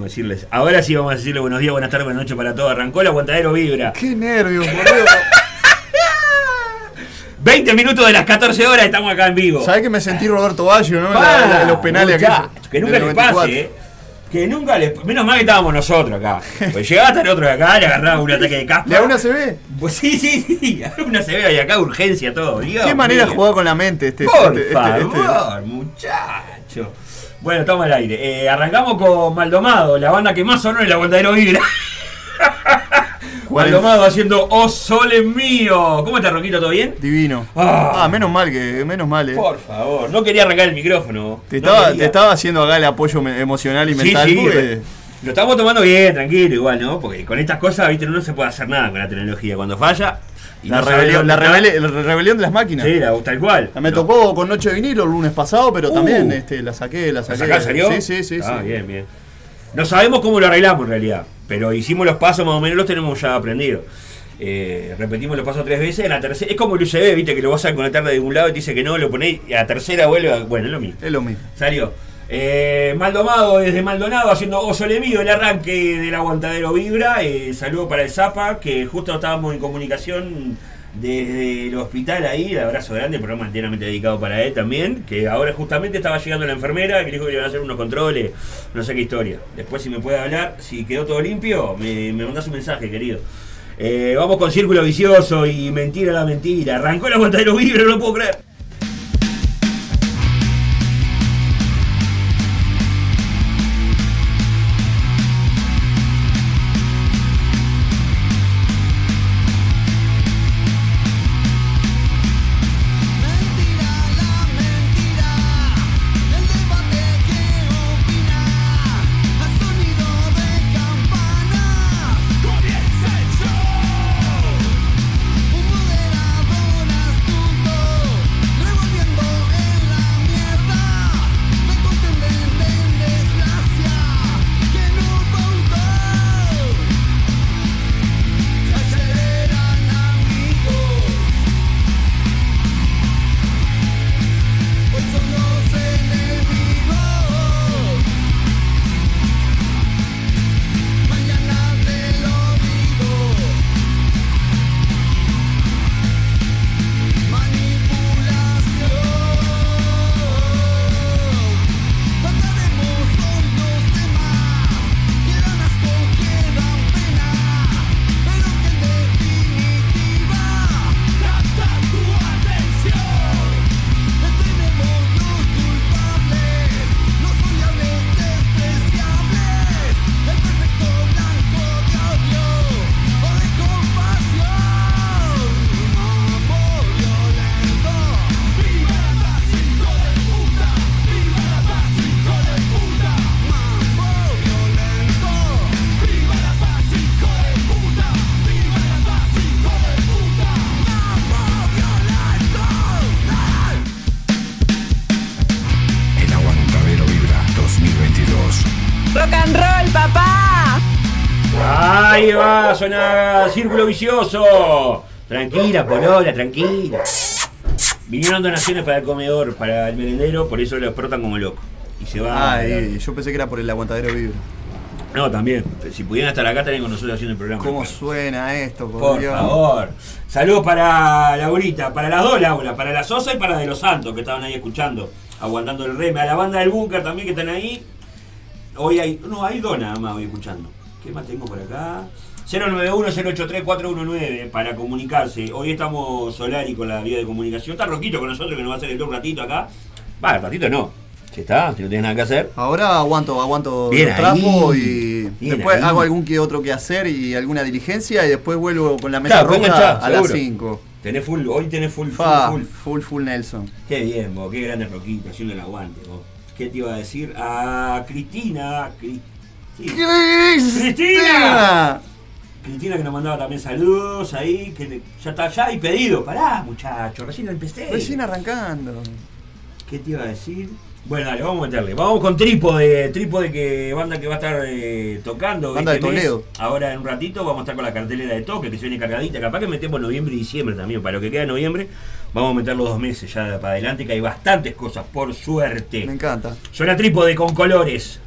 decirles. Ahora sí vamos a decirle buenos días, buenas tardes, buenas noches para todos. Arrancó el aguantadero vibra. Qué nervios, boludo. 20 minutos de las 14 horas estamos acá en vivo. ¿Sabés que me sentí Roberto Baggio, no? En Pa, la- la- los penales muchacho, aquellos Que nunca le 94. pase, eh. Que nunca le. Menos mal que estábamos nosotros acá. Pues llegaba hasta el otro de acá, le agarraba un ataque de caspa. ¿De a una se ve? Pues sí, sí, sí. Una se ve y acá urgencia todo. Dios Qué manera mío. jugar con la mente este. Por este- este- favor, este- muchacho. Bueno, estamos al aire. Eh, arrancamos con Maldomado, la banda que más sonó en el aguantadero vibra. Maldomado haciendo Oh Sole Mío. ¿Cómo estás, Roquito? ¿Todo bien? Divino. Ah. Ah, menos mal que, menos mal, eh. Por favor, no quería arrancar el micrófono. Te No estaba, quería. te estaba haciendo acá el apoyo emocional y Sí, mental. sí, porque- lo estamos tomando bien, tranquilo, igual, ¿no? Porque con estas cosas, viste, no se puede hacer nada con la tecnología. Cuando falla. Y la, no rebelión, la, la rebelión de las máquinas. Sí, la, tal cual. Me No. tocó con Noche de Vinilo el lunes pasado, pero Uh. también este, la saqué, la ¿La saqué. sacás, salió? Sí, sí, sí. Ah, sí. bien, bien. No sabemos cómo lo arreglamos en realidad, pero hicimos los pasos más o menos, los tenemos ya aprendidos. Eh, repetimos los pasos tres veces, en la tercera, es como el USB, viste, que lo vas a conectar de un lado y te dice que no, lo ponéis y a la tercera vuelve, a- bueno, es lo mismo. Es lo mismo. Salió. Eh, Maldonado desde Maldonado haciendo Oso Mío, el arranque del aguantadero Vibra. Eh, saludo para el Zapa, que justo estábamos en comunicación desde el hospital ahí. Abrazo grande, programa enteramente dedicado para él también. Que ahora justamente estaba llegando la enfermera que dijo que le iban a hacer unos controles, no sé qué historia. Después, si me puede hablar, si quedó todo limpio, me, me mandás un mensaje, querido. Eh, vamos con Círculo Vicioso y Mentira la Mentira. Arrancó el aguantadero Vibra, no lo puedo creer. Suena Círculo Vicioso. Tranquila, Polola, tranquila. Vinieron donaciones para el comedor, para el merendero, por eso lo explotan como loco. Y se va. Ay, yo pensé que era por el aguantadero vibra. No, también. Si pudieran estar acá, estarían con nosotros haciendo el programa. ¿Cómo suena esto, por, Por Dios? favor. Saludos para Laurita, para las dos Laura, para la Sosa y para de los Santos que estaban ahí escuchando, aguantando el reme. A la banda del búnker también que están ahí. Hoy hay. No, hay dos nada más hoy escuchando. ¿Qué más tengo por acá? 091-083-419 para comunicarse. Hoy estamos Solari con la vía de comunicación. Está Roquito con nosotros que nos va a hacer el un ratito acá. Va, el ratito no. Si está, si no tienes nada que hacer. Ahora aguanto, aguanto Bien los trapos ahí, y después ahí. hago algún que otro que hacer y alguna diligencia y después vuelvo con la mesa Claro, roja enganchá, a las seguro. 5. Tenés full, hoy tenés full, full, full. full, full Nelson. Qué bien, vos, qué grande Roquito, haciendo el aguante, vos. ¿Qué te iba a decir? A Cristina. Cri- sí. ¡Cristina! Cristina que nos mandaba también saludos ahí, que le- ya está, ya hay pedido. Pará, muchacho, recién empecé. Recién arrancando. ¿Qué te iba a decir? Bueno, dale, vamos a meterle. Vamos con Trípode, Trípode que banda que va a estar eh, tocando. Banda este de mes. Toledo. Ahora en un ratito vamos a estar con la cartelera de toque que se viene cargadita. Capaz que metemos noviembre y diciembre también. Para lo que queda de noviembre, vamos a meter los dos meses ya para adelante, que hay bastantes cosas, por suerte. Me encanta. Suena Trípode con colores.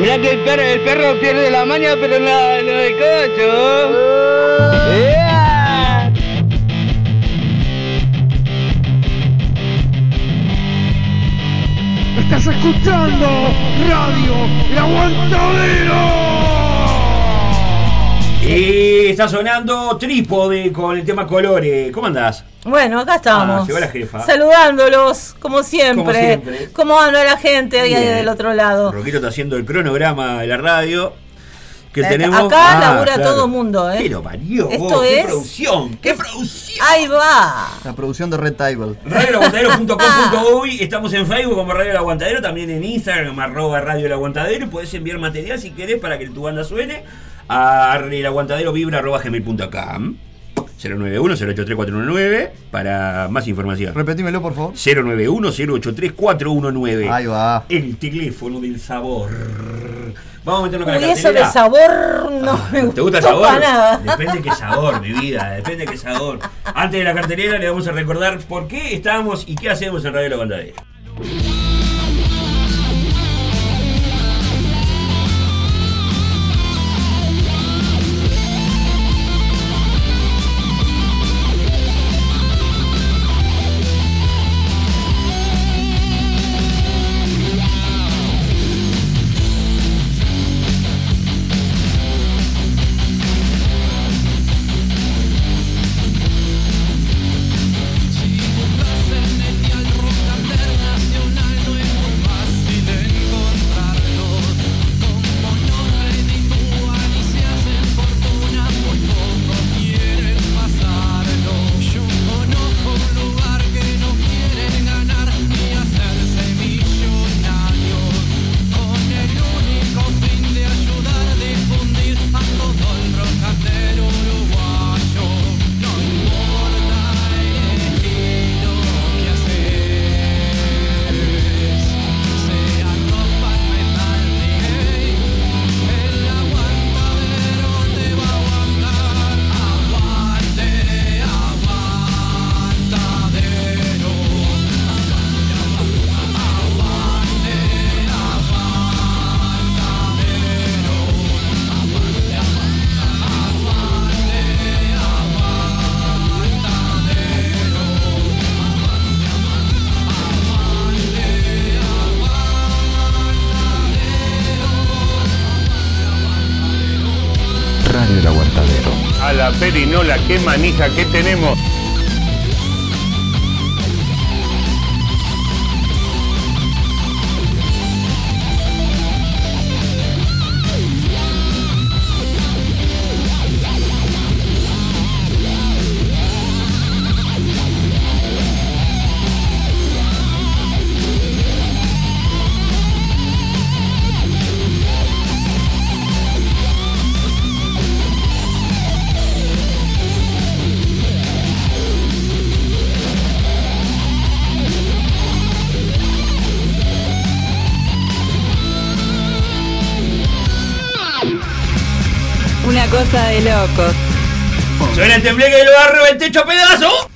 Mirá que el perro, el perro pierde la maña, pero no, no el cocho. ¡Ea! Estás escuchando Radio El Aguantadero. Y está sonando trípode con el tema colores. ¿Cómo andás? Bueno, acá estamos. Ah, llegó la jefa. Saludándolos, como siempre. Como siempre. ¿Cómo anda la gente ahí Bien. del otro lado? Roquito está haciendo el cronograma de la radio. Que Eh, tenemos. acá Ah, labura claro. todo mundo, ¿eh? ¿Qué lo parió? Esto vos? ¿Qué es- producción? ¿Qué producción? Ahí va. La producción de Red Table. RadioElAguantadero.com.uy Estamos en Facebook como Radio El Aguantadero, también en Instagram, arroba Radio El Aguantadero. Y podés enviar material si querés para que tu banda suene a elaguantadero.vibra.gmail.com 091-083-419 para más información. Repetímelo, por favor. 091-083-419 Ahí va. El teléfono del sabor. Vamos a meternos con Uy, la eso de sabor no Ah, me ¿Te gusta el sabor? para nada. Depende qué sabor, mi vida, depende qué sabor. Antes de la cartelera le vamos a recordar por qué estamos y qué hacemos en Radio La Bandadera. Manija que tenemos. Cosa de. Suena el tembleque del barrio, el techo a pedazo.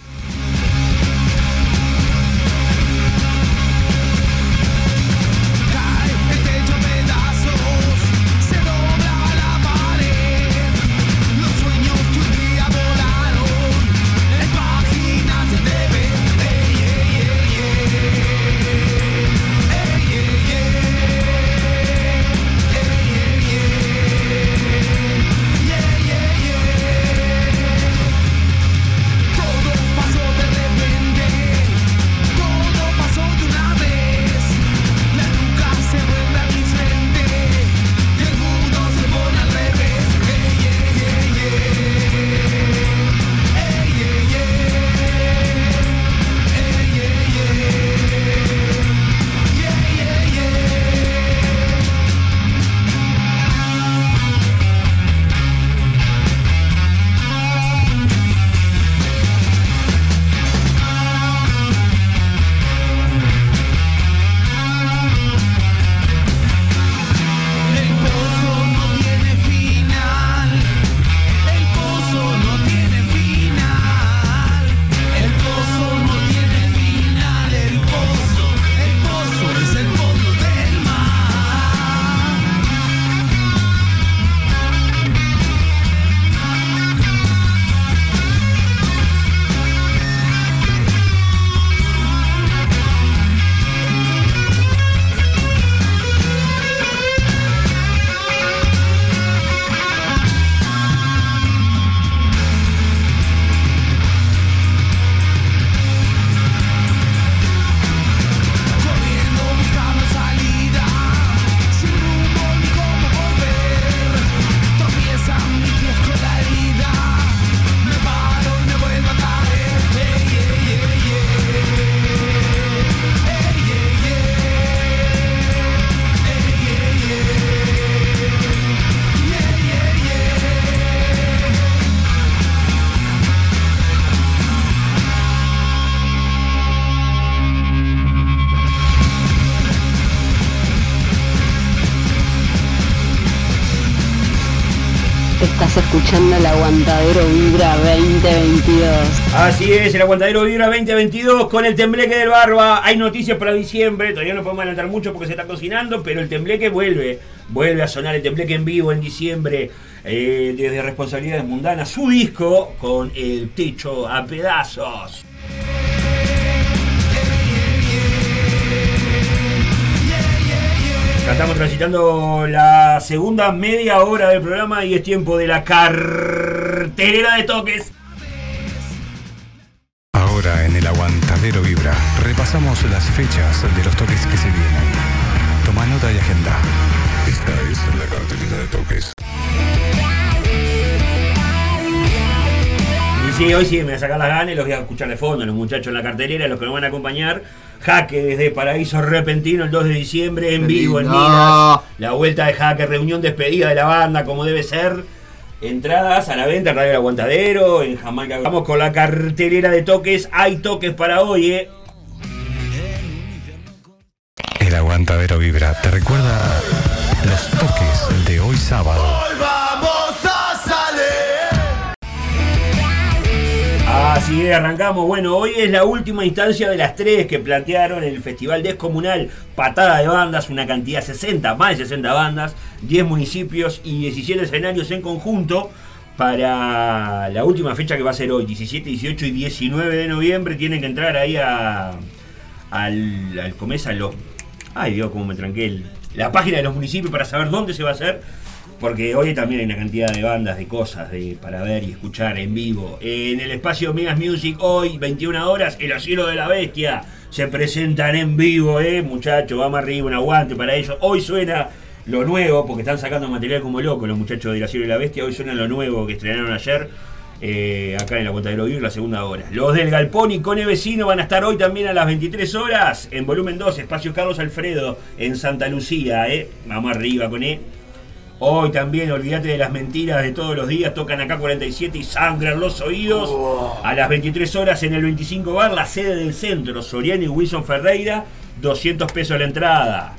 Escuchando el aguantadero Vibra 2022. Así es, el aguantadero Vibra 2022 con el tembleque del Barba. Hay noticias para diciembre, todavía no podemos adelantar mucho porque se está cocinando, pero el tembleque vuelve. Vuelve a sonar el tembleque en vivo en diciembre eh, desde Responsabilidades Mundanas. Su disco con el techo a pedazos. Ya estamos transitando la segunda media hora del programa y es tiempo de la cartelera de toques. Ahora en el Aguantadero Vibra repasamos las fechas de los toques que se vienen. Toma nota y agenda. Esta es la cartelera de toques. Y sí, hoy sí me voy a sacar las ganas y los voy a escuchar de fondo, los muchachos en la cartelera, los que nos van a acompañar. Jaque desde Paraíso Repentino el 2 de diciembre en Qué vivo en. Minas. La vuelta de Jaque, reunión despedida de la banda como debe ser. Entradas a la venta en Radio El Aguantadero, en Jamaica. Vamos con la cartelera de toques. Hay toques para hoy, eh. El Aguantadero Vibra te recuerda los toques de hoy sábado. Así es, arrancamos. Bueno, hoy es la última instancia de las tres que plantearon el Festival Descomunal Patada de Bandas, una cantidad 60, más de 60 bandas, 10 municipios y 17 escenarios en conjunto para la última fecha que va a ser hoy, 17, 18 y 19 de noviembre. Tienen que entrar ahí a, al, al Comesa, los... Ay Dios, cómo me tranqué. La página de los municipios para saber dónde se va a hacer. Porque hoy también hay una cantidad de bandas, de cosas de, para ver y escuchar en vivo. En el espacio Megas Music, hoy, 21 horas, El Asilo de la Bestia. Se presentan en vivo, eh, muchachos. Vamos arriba, un aguante para ellos. Hoy suena lo nuevo, porque están sacando material como loco los muchachos del Asilo de la Bestia. Hoy suena lo nuevo que estrenaron ayer. eh, acá en la cuenta de Vivir, la segunda hora. Los del Galpón y Cone Vecino van a estar hoy también a las 23 horas en volumen 2, espacio Carlos Alfredo, en Santa Lucía. Eh. Vamos arriba con E. Hoy también, olvídate de las mentiras de todos los días, tocan acá 47 y sangran los oídos. A las 23 horas en el 25 bar, la sede del centro, Soriano y Wilson Ferreira, 200 pesos la entrada.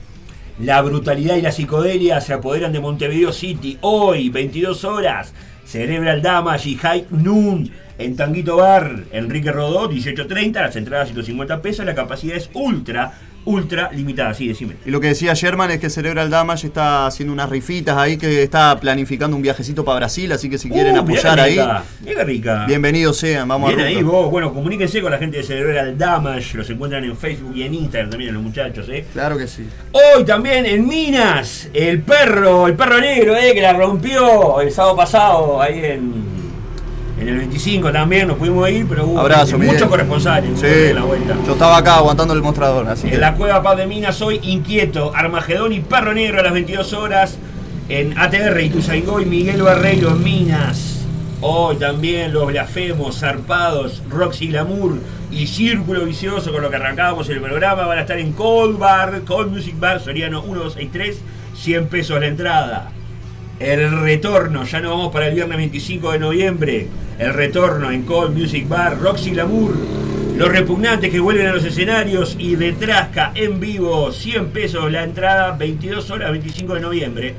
La brutalidad y la psicodelia se apoderan de Montevideo City. Hoy, 22 horas, Cerebral Damage y High Noon en Tanguito Bar. Enrique Rodó, 18.30, las entradas 150 pesos, la capacidad es ultra, ultra limitada. Sí, decime. Y lo que decía Sherman es que Cerebral Damage está haciendo unas rifitas ahí, que está planificando un viajecito para Brasil, así que si quieren Uh, apoyar ahí, rica, rica. bienvenidos sean, vamos Bien a ahí vos, bueno, comuníquense con la gente de Cerebral Damage, los encuentran en Facebook y en Instagram también los muchachos, eh. Claro que sí. Hoy también en Minas, el perro, el perro negro, eh, que la rompió el sábado pasado ahí en, en el 25 también, nos pudimos ir, pero hubo Abrazo, muchos corresponsales Sí, en la vuelta. yo estaba acá aguantando el mostrador, así que En la Cueva Paz de Minas hoy inquieto, Armagedón y Perro Negro a las 22 horas en ATR Ituzaingó y Miguel Barreiro en Minas. Hoy también los blasfemos, zarpados, Roxy Glamour y Círculo Vicioso con lo que arrancábamos el programa van a estar en Cold Bar, Cold Music Bar, Soriano 1263, 100 pesos la entrada. El retorno, ya no vamos para el viernes 25 de noviembre. El retorno en Cold Music Bar, Roxy Glamour. Los repugnantes que vuelven a los escenarios y de Trasca en vivo, 100 pesos la entrada, 22 horas, 25 de noviembre.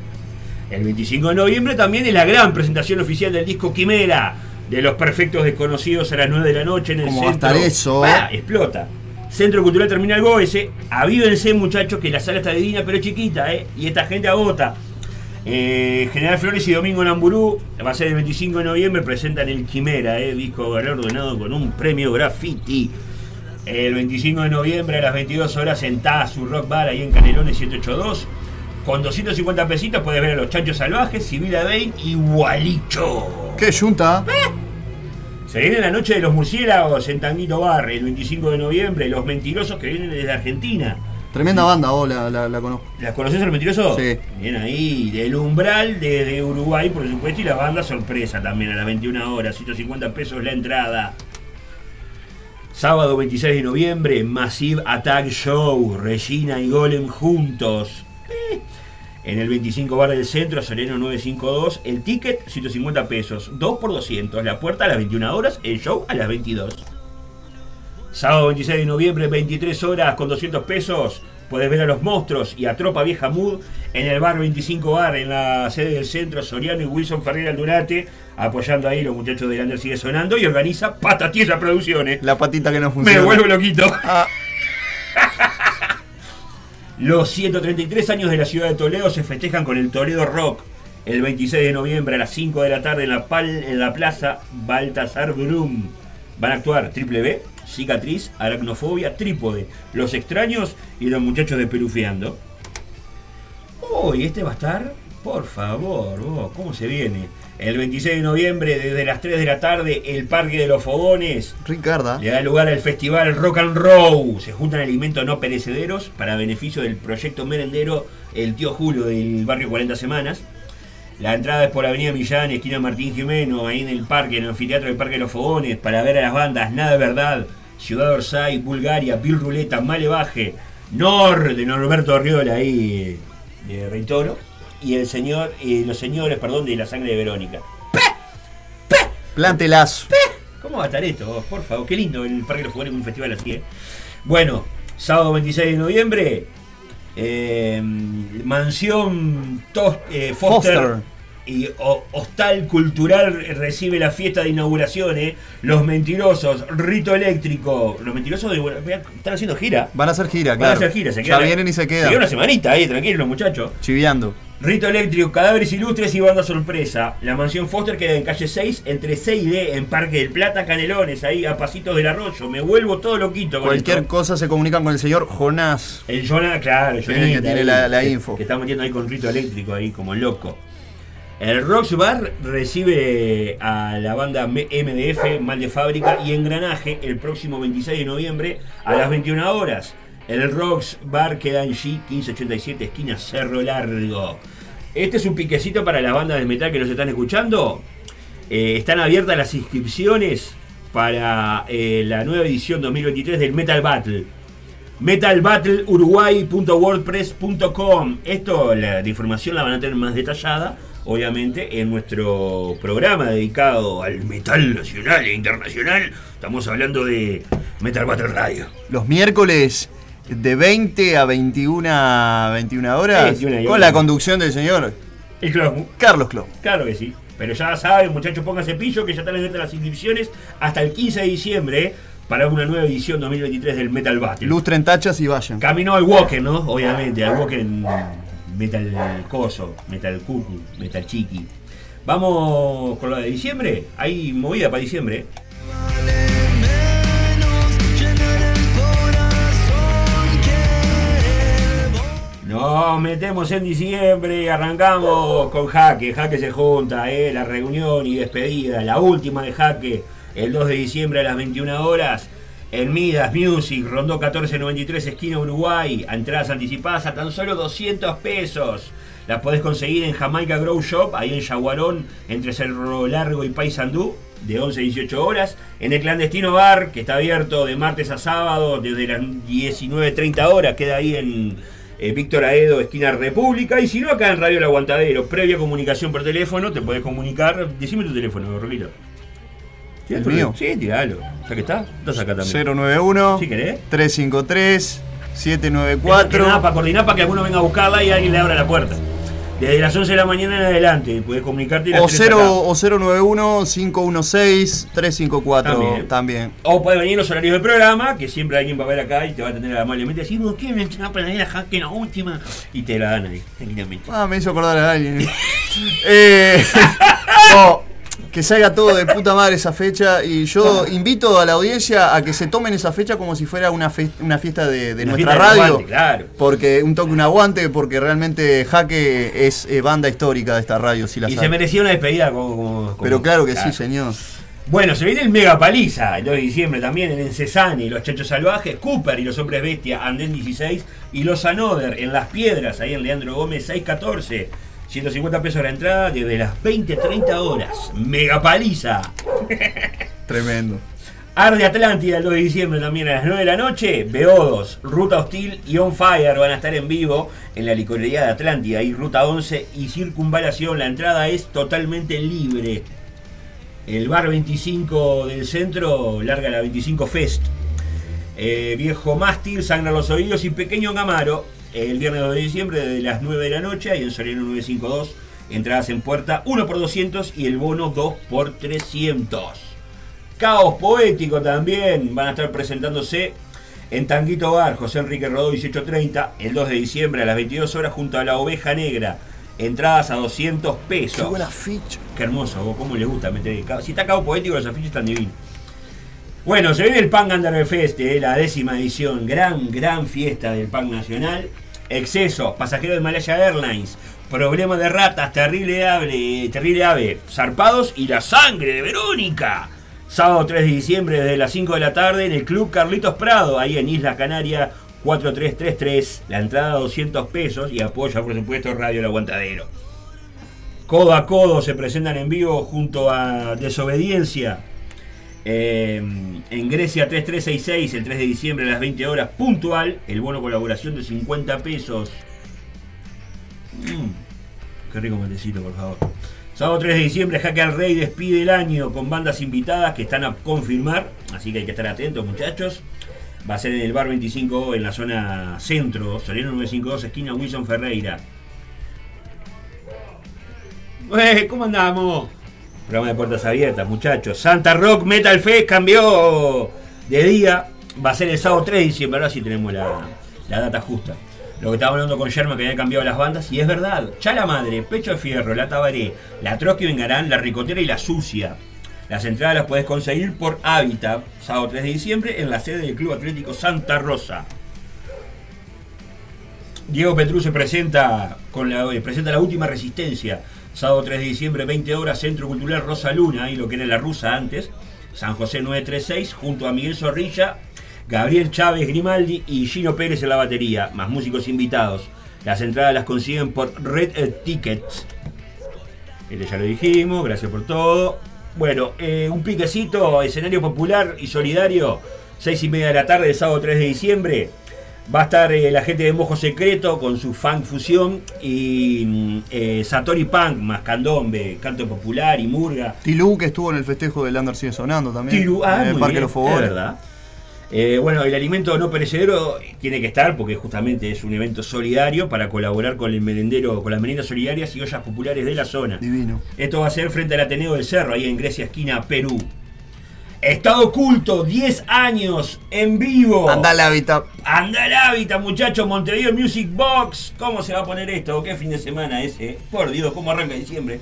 El 25 de noviembre también es la gran presentación oficial del disco Quimera, de los perfectos desconocidos a las 9 de la noche en el ¿Cómo va a centro. estar eso? Pa, explota. Centro Cultural Terminal Goese. Avívense, muchachos, que la sala está divina, pero chiquita, ¿eh? Y esta gente agota. Eh, General Flores y Domingo Namburú, va a ser el 25 de noviembre, presentan el Quimera, eh, disco galardonado con un premio graffiti. El 25 de noviembre a las 22 horas en Tazu Rock Bar, ahí en Canelones 782. Con 250 pesitos puedes ver a los Chanchos Salvajes, Sibila Bain y Gualicho. qué yunta. Se viene la noche de los murciélagos en Tanguito Bar, el 25 de noviembre, los mentirosos que vienen desde Argentina. Tremenda banda, vos la, la- la conozco. ¿Las conoces a los mentirosos? Sí. Bien ahí, del umbral de, Uruguay, por supuesto, y la banda sorpresa también a las 21 horas, 150 pesos la entrada. Sábado 26 de noviembre, Massive Attack Show, Regina y Golem juntos. Eh. En el 25 bar del centro, Sereno 952, el ticket 150 pesos, 2 por 200, la puerta a las 21 horas, el show a las 22. Sábado 26 de noviembre, 23 horas con 200 pesos, Podés ver a los monstruos y a Tropa Vieja Mood en el bar 25 Bar, en la sede del centro, Soriano y Wilson Ferreira Aldunate, apoyando ahí los muchachos de Lander sigue sonando y organiza Pata Tierra Producciones. La patita que no Me funciona. vuelvo loquito. Ah, Los 133 años de la ciudad de Toledo se festejan con el Toledo Rock el 26 de noviembre a las 5 de la tarde en la, pal- en la plaza Baltasar Brum. Van a actuar Triple B, Cicatriz, Aracnofobia, Trípode, Los Extraños y los muchachos de Perufiando. Uy, este va a estar, por favor, vos, ¿cómo se viene? El 26 de noviembre, desde las 3 de la tarde, el Parque de los Fogones. Ricarda. Le da lugar al festival Rock and Roll. Se juntan alimentos no perecederos para beneficio del proyecto merendero El Tío Julio del barrio 40 Semanas. La entrada es por Avenida Millán, esquina Martín Jimeno, ahí en el parque, en el anfiteatro del Parque de los Fogones, para ver a las bandas Nada de Verdad, Ciudad Orsay, Bulgaria, Bill Ruleta, Malevaje, Nor, de Norberto Riola, ahí de Rey Toro, y el señor, y los señores, perdón, de la sangre de Verónica. Plantelazo. ¿Cómo va a estar esto? vos? Por favor, qué lindo el Parque de los Jugadores con un festival así, ¿eh? Bueno, sábado 26 de noviembre, eh, Mansión Tos- eh, Foster, Foster. y O- Hostal Cultural recibe la fiesta de inauguración, ¿eh? Los Mentirosos, Rito Eléctrico. Los Mentirosos de, bueno, están haciendo gira. Van a hacer gira, Van a claro. hacer gira, se ya quedan- vienen y se Se quedan. quedan una semanita ahí, tranquilos los muchachos. Chiviando. Rito Eléctrico, Cadáveres Ilustres y Banda Sorpresa. La mansión Foster queda en calle 6, entre C y D, en Parque del Plata, Canelones, ahí a pasitos del arroyo. Me vuelvo todo loquito con Cualquier esto. cosa se comunican con el señor Jonás. El Jonah, claro, el Sí, que tiene la- la que- info. Que está metiendo ahí con Rito Eléctrico, ahí como loco. El Rocks Bar recibe a la banda MDF, Mal de Fábrica y Engranaje el próximo 26 de noviembre a las 21 horas. El Rocks Bar queda en G 1587, esquina Cerro Largo. Este es un piquecito para las bandas de metal que nos están escuchando. Eh, están abiertas las inscripciones para eh, la nueva edición 2023 del Metal Battle. metalbattleuruguay.wordpress.com Esto, la de información la van a tener más detallada, obviamente, en nuestro programa dedicado al metal nacional e internacional. Estamos hablando de Metal Battle Radio. Los miércoles de 20 a 21, 21 horas. 21 y con la conducción del señor El Closmu. Carlos Clon. Claro que sí. Pero ya saben, muchachos, pónganse pillo que ya están abiertas las inscripciones hasta el 15 de diciembre eh, para una nueva edición 2023 del Metal Battle. Lustren tachas y vayan. Caminó al Woken, ¿no? Obviamente, al Woken Metal Coso, Metal Cucu, Metal Chiqui. Vamos con la de diciembre. Hay movida para diciembre. Nos metemos en diciembre, arrancamos con Jaque, Jaque se junta, eh, la reunión y despedida, la última de Jaque, el 2 de diciembre a las 21 horas, en Midas Music, Rondó 1493, esquina Uruguay, entradas anticipadas a tan solo 200 pesos. Las podés conseguir en Jamaica Grow Shop, ahí en Yaguarón, entre Cerro Largo y Paysandú, de 11 a 18 horas. En el clandestino bar, que está abierto de martes a sábado, desde las 19.30 horas, queda ahí en eh, Víctor Aedo, esquina República. Y si no, acá en Radio El Aguantadero, previa comunicación por teléfono, te podés comunicar. Decime tu teléfono, Roquito. ¿El mío? Sí, tiralo. Ya que está, estás acá también. 091 ¿Sí querés? 353 Que 794 nada, para coordinar para que alguno venga a buscarla y alguien le abra la puerta. Desde las 11 de la mañana en adelante, puedes comunicarte o, tenés 0, acá. o 091 516 354 También. también. O puede venir los horarios del programa, que siempre alguien va a ver acá y te va a tener amablemente decir, ¿vos quién me va a poner la jaque la última? Y te la dan ahí, tranquilamente. Ah, me hizo acordar a alguien. eh, no, que salga todo de puta madre esa fecha. Y yo invito a la audiencia a que se tomen esa fecha como si fuera una, fe- una fiesta de, de Una nuestra fiesta de radio. aguante, claro. Porque un toque, un aguante, porque realmente Jaque es eh, banda histórica de esta radio, si la Y se merecía una despedida como... como- como- Pero claro que sí, señor. Bueno, se viene el Mega Paliza, el 2 de diciembre también en Encesani, Los Chachos Salvajes, Cooper y los Hombres Bestia, Andén 16 y Los Anoder en Las Piedras, ahí en Leandro Gómez 614. 150 pesos la entrada desde las 20-30 horas. Mega Paliza. Tremendo. Arde Atlántida el 2 de diciembre también a las 9 de la noche. Beodos, Ruta Hostil y On Fire van a estar en vivo en la licorería de Atlántida y Ruta 11 y Circunvalación. La entrada es totalmente libre. El bar 25 del centro larga la 25 Fest. eh, Viejo Mástil, Sangra los Oídos y Pequeño Camaro. El viernes 2 de diciembre desde las 9 de la noche, ahí en Soriano 952. Entradas en puerta 1 por 200 y el bono 2 por 300. Caos Poético también van a estar presentándose en Tanguito Bar, José Enrique Rodó 1830, el 2 de diciembre a las 22 horas junto a la Oveja Negra. Entradas a 200 pesos. Qué buena ficha. Qué hermoso, vos, cómo le gusta meter. ca- Si está Caos Poético, los afiches están divinos. Bueno, se viene el Punk Under Fest, eh, la décima edición. Gran, gran fiesta del Punk Nacional. Excesos, pasajeros de Malaya Airlines. Problema de ratas, terrible ave, terrible ave, zarpados y la sangre de Verónica. Sábado 3 de diciembre desde las 5 de la tarde en el Club Carlitos Prado, ahí en Isla Canaria 4333. La entrada 200 pesos y apoya por supuesto Radio El Aguantadero. Codo a codo se presentan en vivo junto a Desobediencia. Eh, en Grecia 3366, el 3 de diciembre a las 20 horas, puntual. El bono colaboración de 50 pesos. Mm, qué rico matecito, por favor. Sábado 3 de diciembre, Jaque al Rey despide el año con bandas invitadas que están a confirmar. Así que hay que estar atentos, muchachos. Va a ser en el bar 25 en la zona centro, Soleno 952, esquina Wilson Ferreira. Eh, ¿Cómo andamos? Programa de puertas abiertas, muchachos. Santa Rock Metal Fest cambió de día. Va a ser el sábado 3 de diciembre. Ahora sí tenemos la, la data justa. Lo que estaba hablando con Sherman que había cambiado las bandas. Y es verdad. Chala Madre, Pecho de Fierro, La Tabaré, La Trotsky Vengarán, La Ricotera y La Sucia. Las entradas las puedes conseguir por Hábitat, sábado 3 de diciembre, en la sede del Club Atlético Santa Rosa. Diego Petrú se presenta con la, eh, presenta la última resistencia. Sábado 3 de diciembre, 20 horas, Centro Cultural Rosa Luna, y lo que era la rusa antes. San José 936, junto a Miguel Zorrilla, Gabriel Chávez Grimaldi y Gino Pérez en la batería, más músicos invitados. Las entradas las consiguen por Red Tickets. Este ya lo dijimos, gracias por todo. Bueno, eh, un piquecito, escenario popular y solidario, 6 y media de la tarde, sábado 3 de diciembre. Va a estar eh, la gente de Mojo Secreto con su funk fusión y mm, eh, Satori Punk más candombe, canto popular y murga. Tilú, que estuvo en el festejo del Under sigue sonando también. Tiru- ah, en el muy Parque bien, Los Fogones. es verdad. Eh, bueno, el alimento no perecedero tiene que estar porque justamente es un evento solidario para colaborar con el merendero, con las meriendas solidarias y ollas populares de la zona. Divino. Esto va a ser frente al Ateneo del Cerro, ahí en Grecia, esquina Perú. Estado oculto, 10 años en vivo. Anda al hábitat. Anda al hábitat, muchachos. Montevideo Music Box. ¿Cómo se va a poner esto? ¿Qué fin de semana ese? Por Dios, ¿cómo arranca diciembre?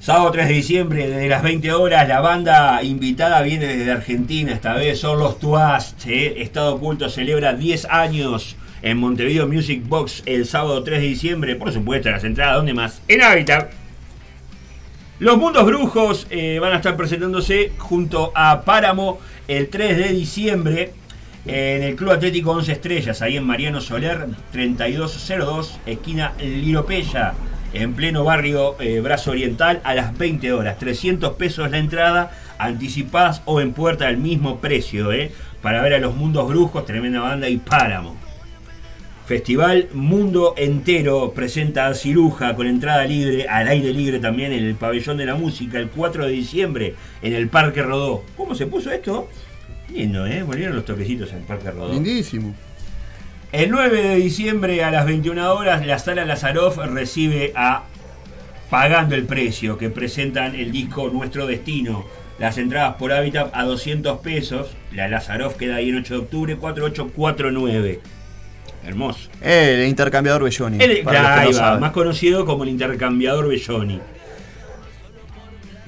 Sábado 3 de diciembre, desde las 20 horas, la banda invitada viene desde Argentina. Esta vez son los Tuast. ¿eh? Estado oculto celebra 10 años en Montevideo Music Box el sábado 3 de diciembre. Por supuesto, las entradas, ¿dónde más? En Hábitat. Los Mundos Brujos eh, van a estar presentándose junto a Páramo el 3 de diciembre en el Club Atlético 11 Estrellas, ahí en Mariano Soler 3202, esquina Liropeya, en pleno barrio eh, Brazo Oriental, a las 20 horas. 300 pesos la entrada, anticipadas o en puerta al mismo precio, eh, para ver a los Mundos Brujos, tremenda banda y Páramo. Festival Mundo Entero presenta a Ciruja con entrada libre, al aire libre también en el Pabellón de la Música el 4 de diciembre en el Parque Rodó. ¿Cómo se puso esto? Lindo, ¿eh? Volvieron los toquecitos en el Parque Rodó. Lindísimo. El 9 de diciembre a las 21 horas la Sala Lazaroff recibe a Pagando el Precio, que presentan el disco Nuestro Destino. Las entradas por hábitat a 200 pesos. La Lazaroff queda ahí en 8 de octubre, 4849. Hermoso. El intercambiador Belloni. El- no saben. más conocido como el intercambiador Belloni.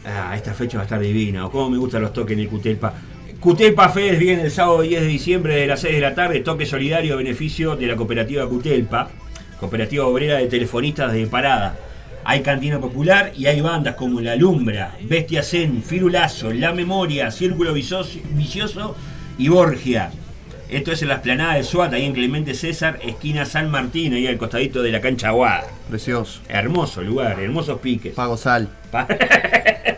Ah, esta fecha va a estar divina. O cómo me gustan los toques en el Cutelpa. Cutelpa Fest viene el sábado 10 de diciembre de las 6 de la tarde. Toque solidario a beneficio de la cooperativa Cutelpa, cooperativa obrera de telefonistas de Parada. Hay cantina popular y hay bandas como La Lumbra, Bestia Zen, Firulazo, La Memoria, Círculo Vicioso y Borgia. Esto es en la esplanada de SWAT, ahí en Clemente César, esquina San Martín, ahí al costadito de la cancha Aguada. Precioso. Hermoso lugar, hermosos piques. Pago sal.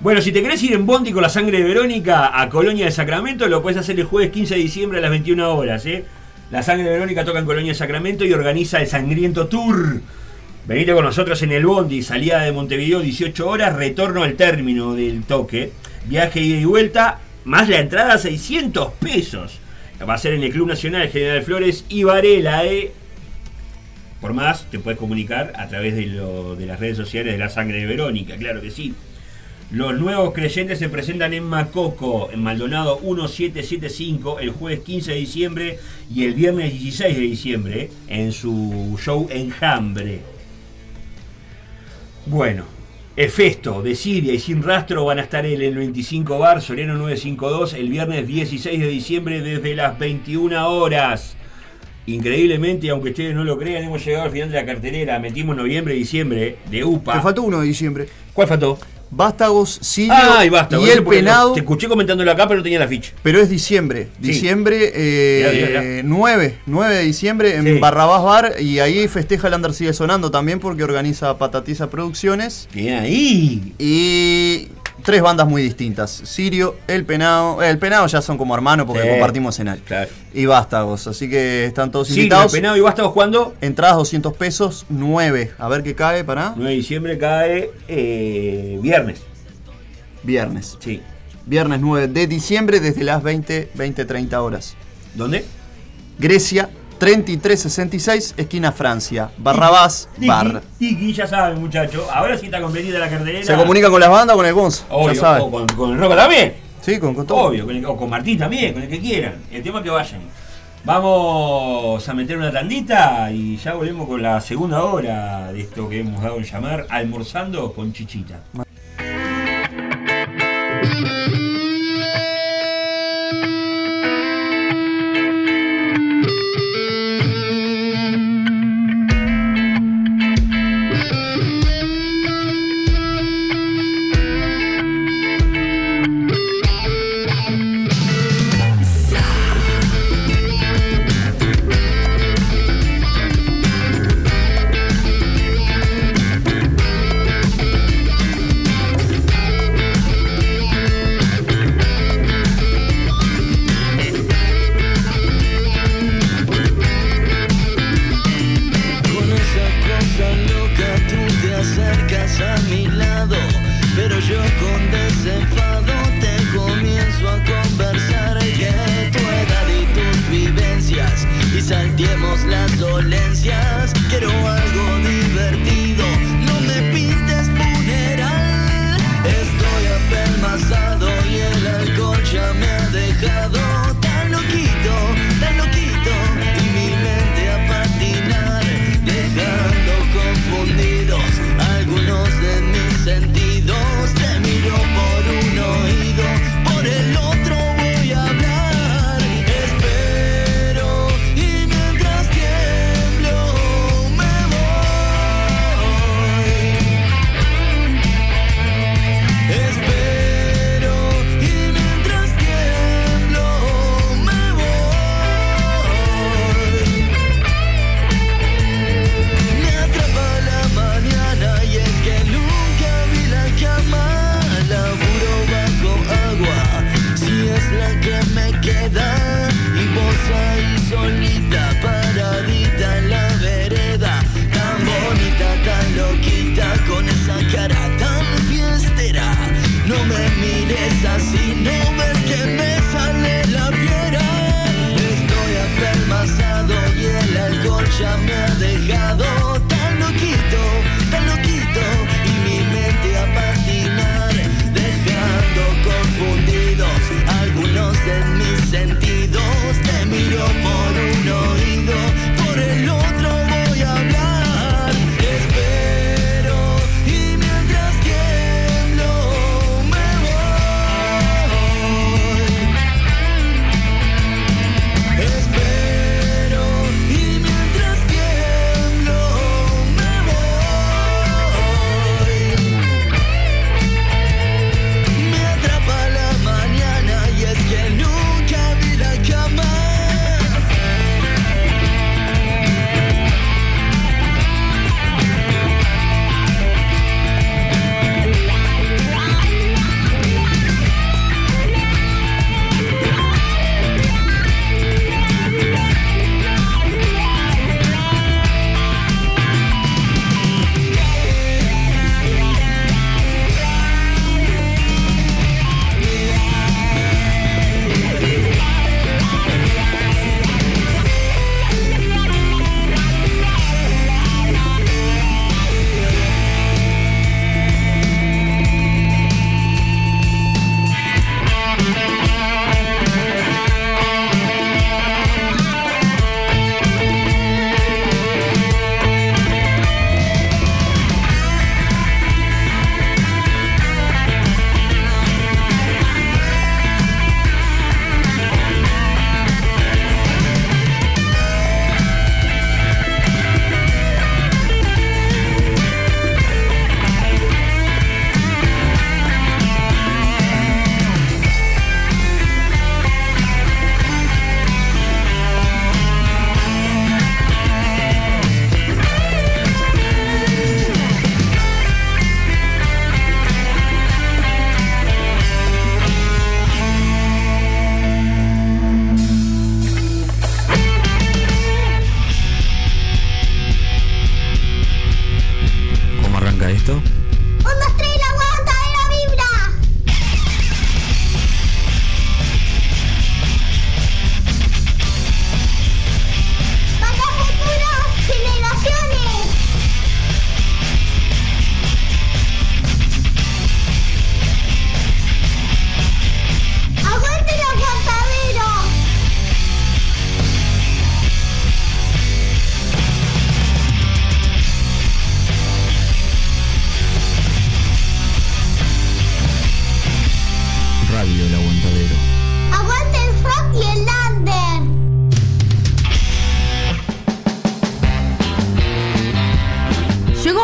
Bueno, si te querés ir en Bondi con la sangre de Verónica a Colonia de Sacramento, lo puedes hacer el jueves 15 de diciembre a las 21 horas. ¿eh? La sangre de Verónica toca en Colonia de Sacramento y organiza el Sangriento Tour. Venite con nosotros en el Bondi, salida de Montevideo 18 horas, retorno al término del toque. Viaje ida y vuelta, más la entrada a 600 pesos. Va a ser en el Club Nacional General Flores y Varela, ¿eh? Por más, te puedes comunicar a través de, de las redes sociales de la sangre de Verónica, claro que sí. Los nuevos creyentes se presentan en Macoco, en Maldonado 1775, el jueves 15 de diciembre y el viernes 16 de diciembre, en su show Enjambre. Bueno, Efesto, de Siria y Sin Rastro van a estar en el 25 Bar, Soriano 952, el viernes 16 de diciembre desde las 21 horas. Increíblemente, aunque ustedes no lo crean, hemos llegado al final de la cartelera. Metimos noviembre y diciembre de UPA. Te faltó uno de diciembre. ¿Cuál faltó? Vástagos, Sirio Ay, basta. y el penado. Te escuché comentándolo acá, pero no tenía la ficha. Pero es diciembre. Sí. Diciembre eh, Ya, ya, ya. 9, 9 de diciembre en Sí. Barrabás Bar. Y ahí festeja el Under Sigue Sonando también porque organiza Patatiza Producciones. Bien ahí. Y tres bandas muy distintas. Sirio, El Penado. eh, el Penado ya son como hermanos porque Sí. compartimos escenario. Claro. Y Vástagos. Así que están todos Sí, el invitados. penado y basta cuando. Entradas 200 pesos, 9. A ver qué cae para 9 de diciembre cae eh, viernes. viernes. Sí. Viernes 9 de diciembre desde las 20, 20, 30 horas. ¿Dónde? Grecia 3366, esquina Francia. Barrabás Tiki, Bar. Tiki, ya saben, muchachos. Ahora sí está completita la cartelera. Se comunica con las bandas o con el Gonza. Obvio, ya saben. o con, con el Roca también. Sí, con, con todo. Obvio, con el- o con Martín también, con el que quieran. El tema es que vayan. Vamos a meter una tandita y ya volvemos con la segunda hora de esto que hemos dado en llamar Almorzando con Chichita.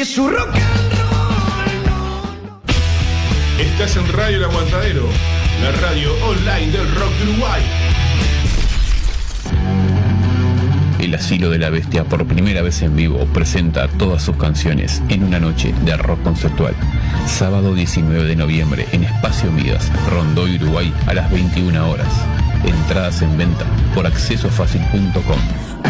Si es su rock and Estás en Radio El Aguantadero, la radio online del rock de Uruguay. El Asilo de la Bestia por primera vez en vivo presenta todas sus canciones en una noche de rock conceptual. Sábado 19 de noviembre en Espacio Midas, Rondoy, Uruguay a las 21 horas. Entradas en venta por accesofacil.com.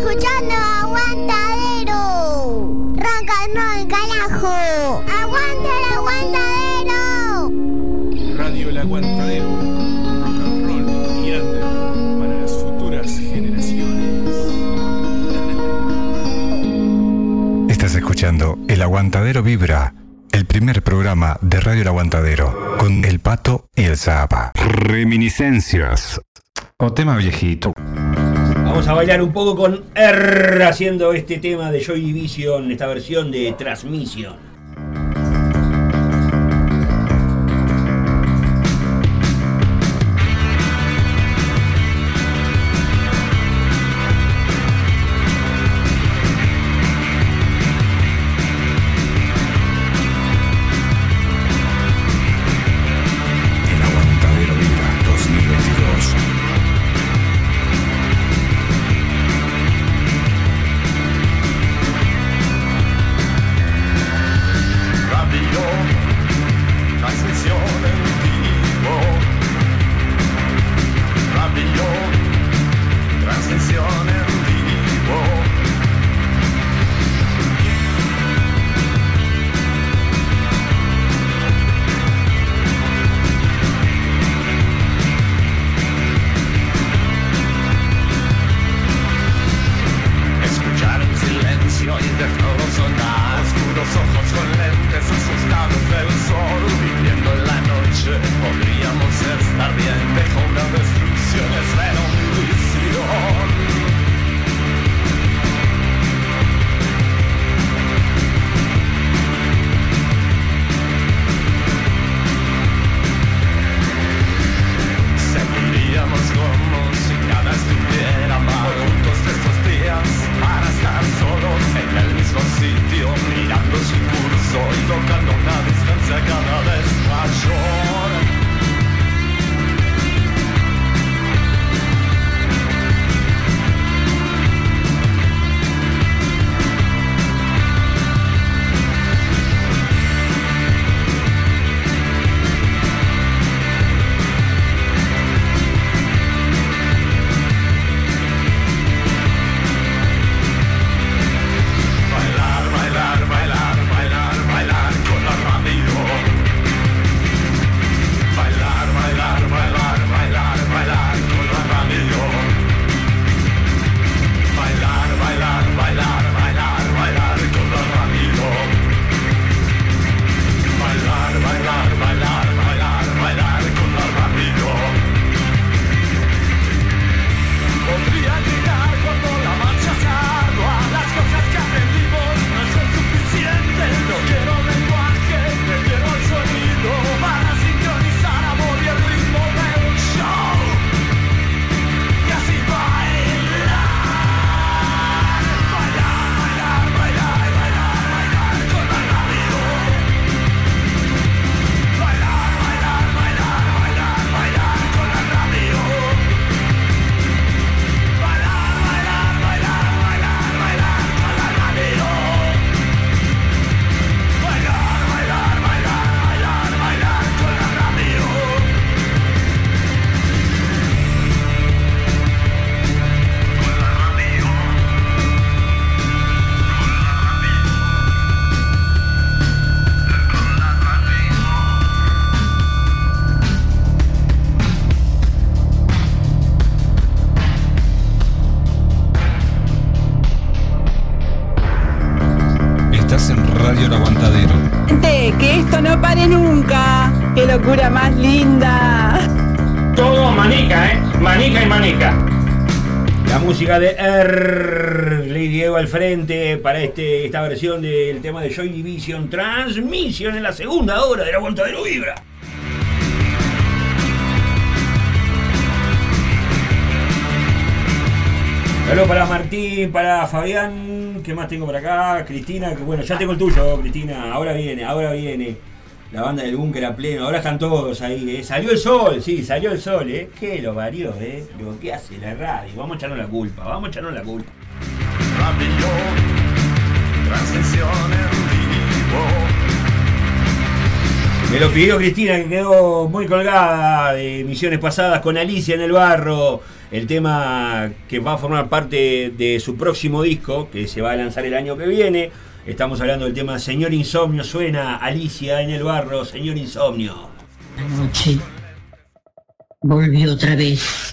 escuchando Aguantadero. Rock and roll, carajo. Aguanta el aguantadero. Radio El Aguantadero. Rock and roll y under para las futuras generaciones. Estás escuchando El Aguantadero Vibra, el primer programa de Radio El Aguantadero, con El Pato y el Zapa. Reminiscencias. O tema viejito. Vamos a bailar un poco con R haciendo este tema de Joy Division, esta versión de Transmission. Música de R. Lady Eva al frente para este, esta versión del tema de Joy Division Transmission en la segunda hora del aguantadero Vibra. Saludos para Martín, para Fabián, ¿qué más tengo por acá? Cristina, que bueno, ya tengo el tuyo, Cristina, ahora viene, ahora viene. La banda del búnker a pleno, ahora están todos ahí, ¿eh? Salió el sol, sí, salió el sol, ¿eh? ¿Qué lo varió, eh? Lo que hace la radio, vamos a echarnos la culpa, vamos a echarnos la culpa. Me lo pidió Cristina, que quedó muy colgada de misiones pasadas con Alicia en el barro. El tema que va a formar parte de su próximo disco, que se va a lanzar el año que viene. Estamos hablando del tema Señor Insomnio. Suena Alicia en el barro, Señor Insomnio. Anoche volvió otra vez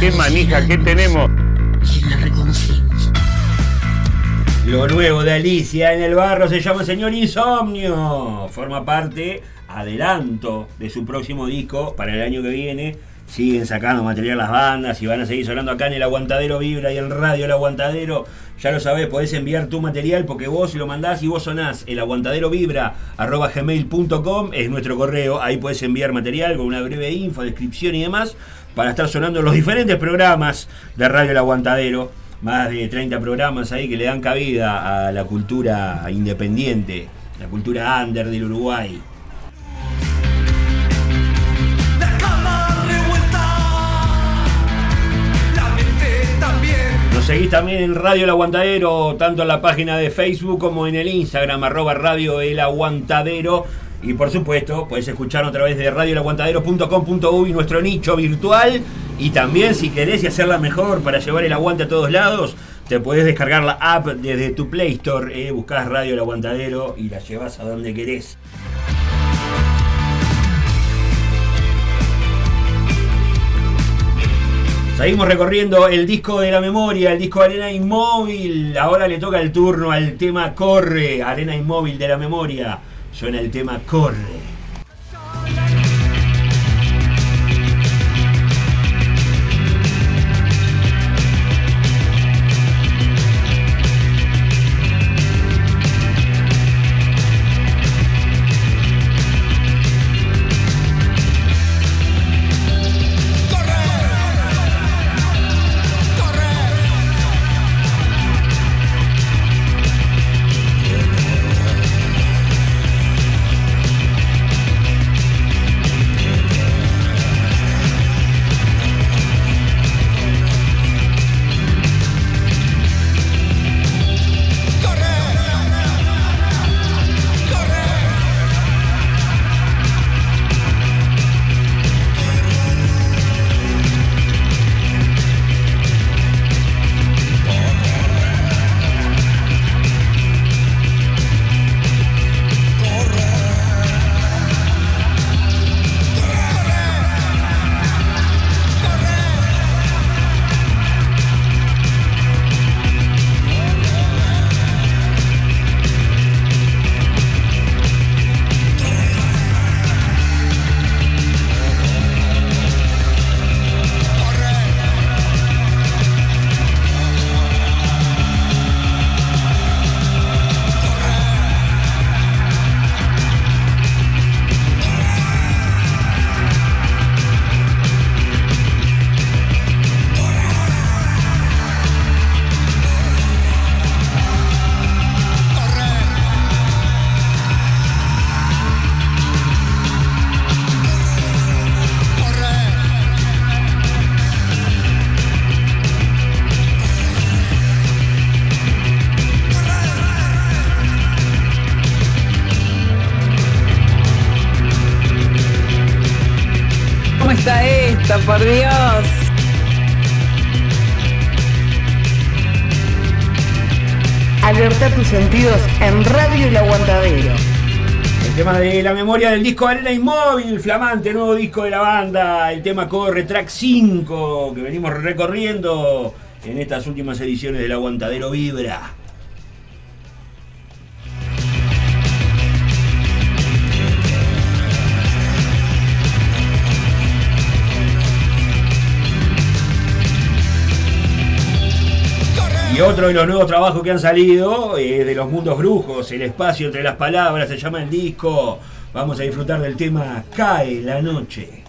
qué manija que tenemos. Lo nuevo de Alicia en el barro se llama Señor Insomnio. Forma parte, adelanto, de su próximo disco para el año que viene. Siguen sacando material las bandas y van a seguir sonando acá en el Aguantadero Vibra y en Radio El Aguantadero. Ya lo sabés, podés enviar tu material porque vos lo mandás y vos sonás. El Aguantadero Vibra arroba gmail.com es nuestro correo. Ahí podés enviar material con una breve info, descripción y demás para estar sonando los diferentes programas de Radio El Aguantadero más de 30 programas ahí que le dan cabida a la cultura independiente, la cultura under del Uruguay. Nos seguís también en Radio El Aguantadero, tanto en la página de Facebook como en el Instagram, arroba Radio El Aguantadero. Y por supuesto, puedes escucharnos a través de radioelaguantadero.com.uy, nuestro nicho virtual. Y también, si querés y hacerla mejor para llevar el aguante a todos lados, Te podés descargar la app desde tu Play Store, eh, buscás Radio El Aguantadero y la llevas a donde querés. Seguimos recorriendo el disco de la memoria, el disco Arena Inmóvil. Ahora le toca el turno al tema Corre, Arena Inmóvil de la memoria. Suena el tema Corre. Memoria del disco Arena Inmóvil, flamante, nuevo disco de la banda. El tema corre, track 5, que venimos recorriendo en estas últimas ediciones del Aguantadero Vibra. Y otro de los nuevos trabajos que han salido, eh, de los mundos brujos, el espacio entre las palabras, se llama el disco. Vamos a disfrutar del tema Cae la noche.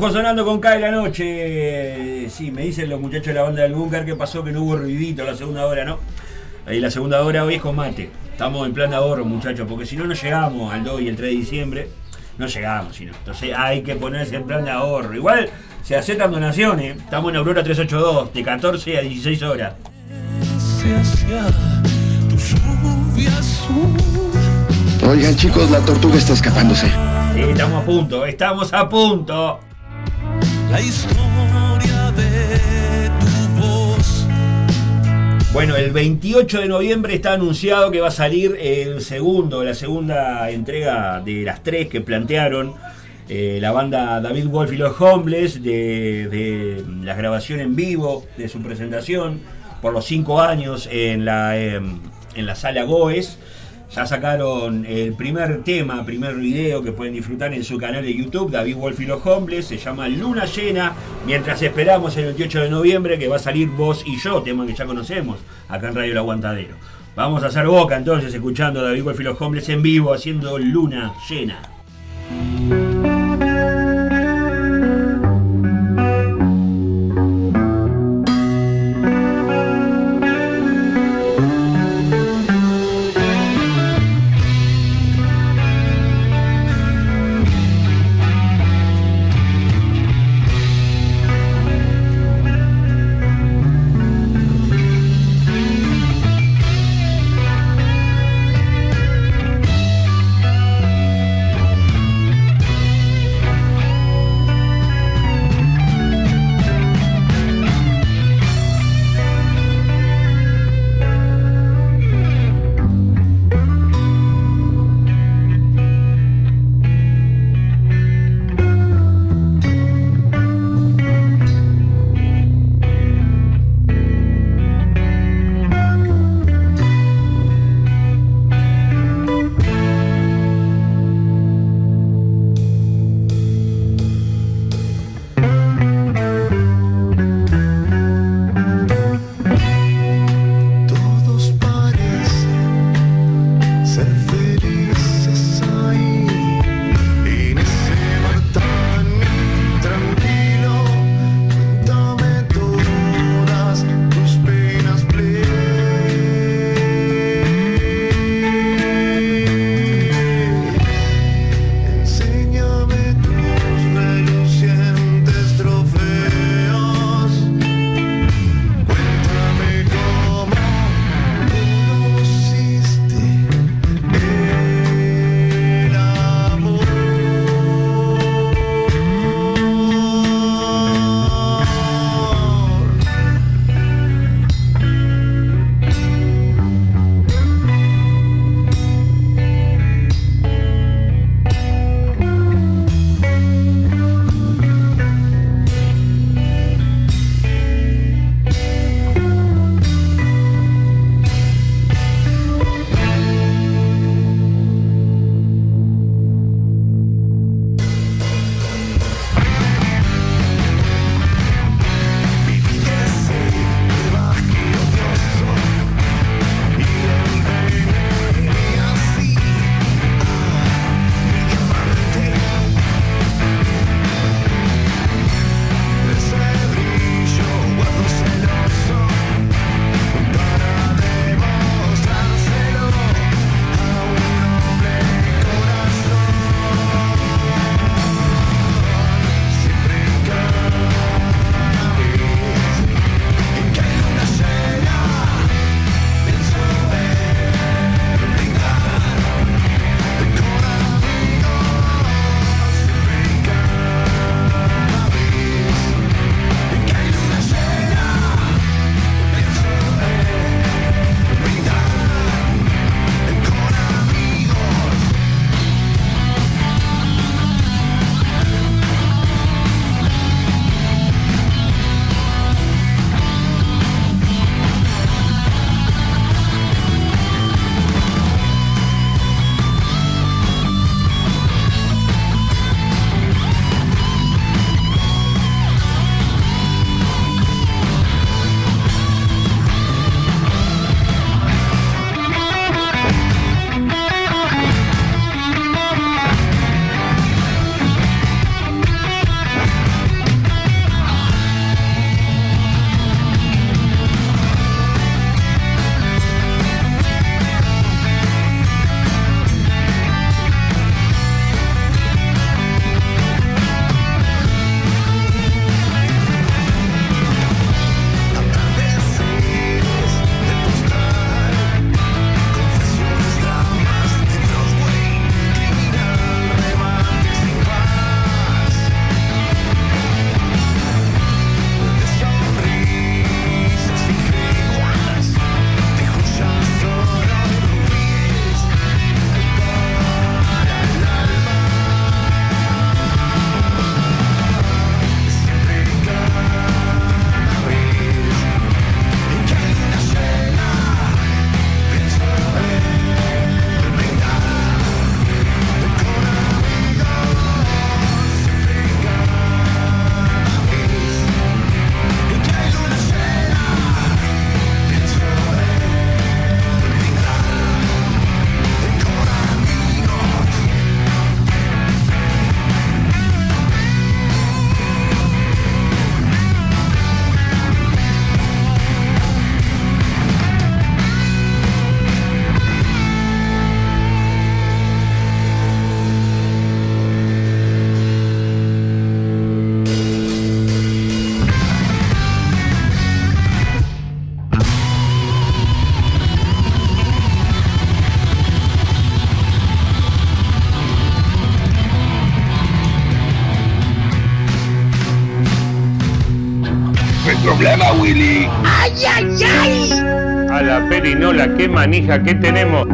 Sonando con Cae la noche. Sí, me dicen los muchachos de la banda del búnker que pasó que no hubo ruidito la segunda hora, ¿no? Ahí la segunda hora hoy es con mate. Estamos en plan de ahorro, muchachos, porque si no, no llegamos al 2 y el 3 de diciembre. No llegamos, sino. Entonces hay que ponerse en plan de ahorro. Igual se aceptan donaciones. Estamos en Aurora 382, de 14 a 16 horas. Oigan chicos, la tortuga está escapándose. Sí, estamos a punto, estamos a punto. La historia de tu voz. Bueno, el 28 de noviembre está anunciado que va a salir el segundo, la segunda entrega de las tres que plantearon eh, la banda David Wolf y los Homeless de, la grabación en vivo de su presentación por los cinco años en la, eh, en la sala Goes. Ya sacaron el primer tema, primer video que pueden disfrutar en su canal de YouTube, David Wolf y los Homeless, se llama Luna Llena, mientras esperamos el 28 de noviembre que va a salir Vos y Yo, tema que ya conocemos, acá en Radio El Aguantadero. Vamos a hacer boca entonces escuchando a David Wolf y los Homeless en vivo haciendo Luna Llena. ¡Ay, ay! A la perinola, qué manija que tenemos.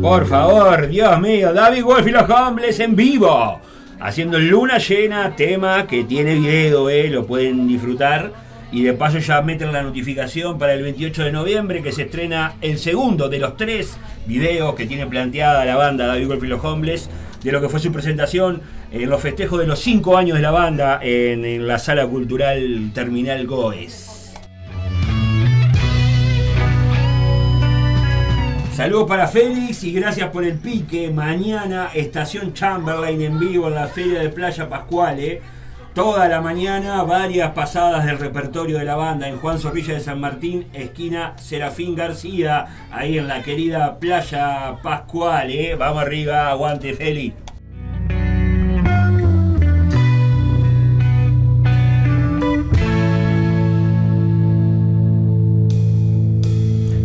Por favor, Dios mío, David Wolf y los Homeless en vivo. Haciendo luna llena, tema que tiene video, eh, lo pueden disfrutar. Y de paso ya meten la notificación para el 28 de noviembre que se estrena el segundo de los tres videos que tiene planteada la banda David Wolf y los Homeless de lo que fue su presentación en los festejos de los cinco años de la banda en, en la sala cultural Terminal Goes. Saludos para Félix y gracias por el pique. Mañana Estación Chamberlain en vivo en la Feria de Playa Pascuale. Toda la mañana varias pasadas del repertorio de la banda en Juan Zorrilla de San Martín, esquina Serafín García, ahí en la querida Playa Pascuale. Vamos arriba, aguante Félix.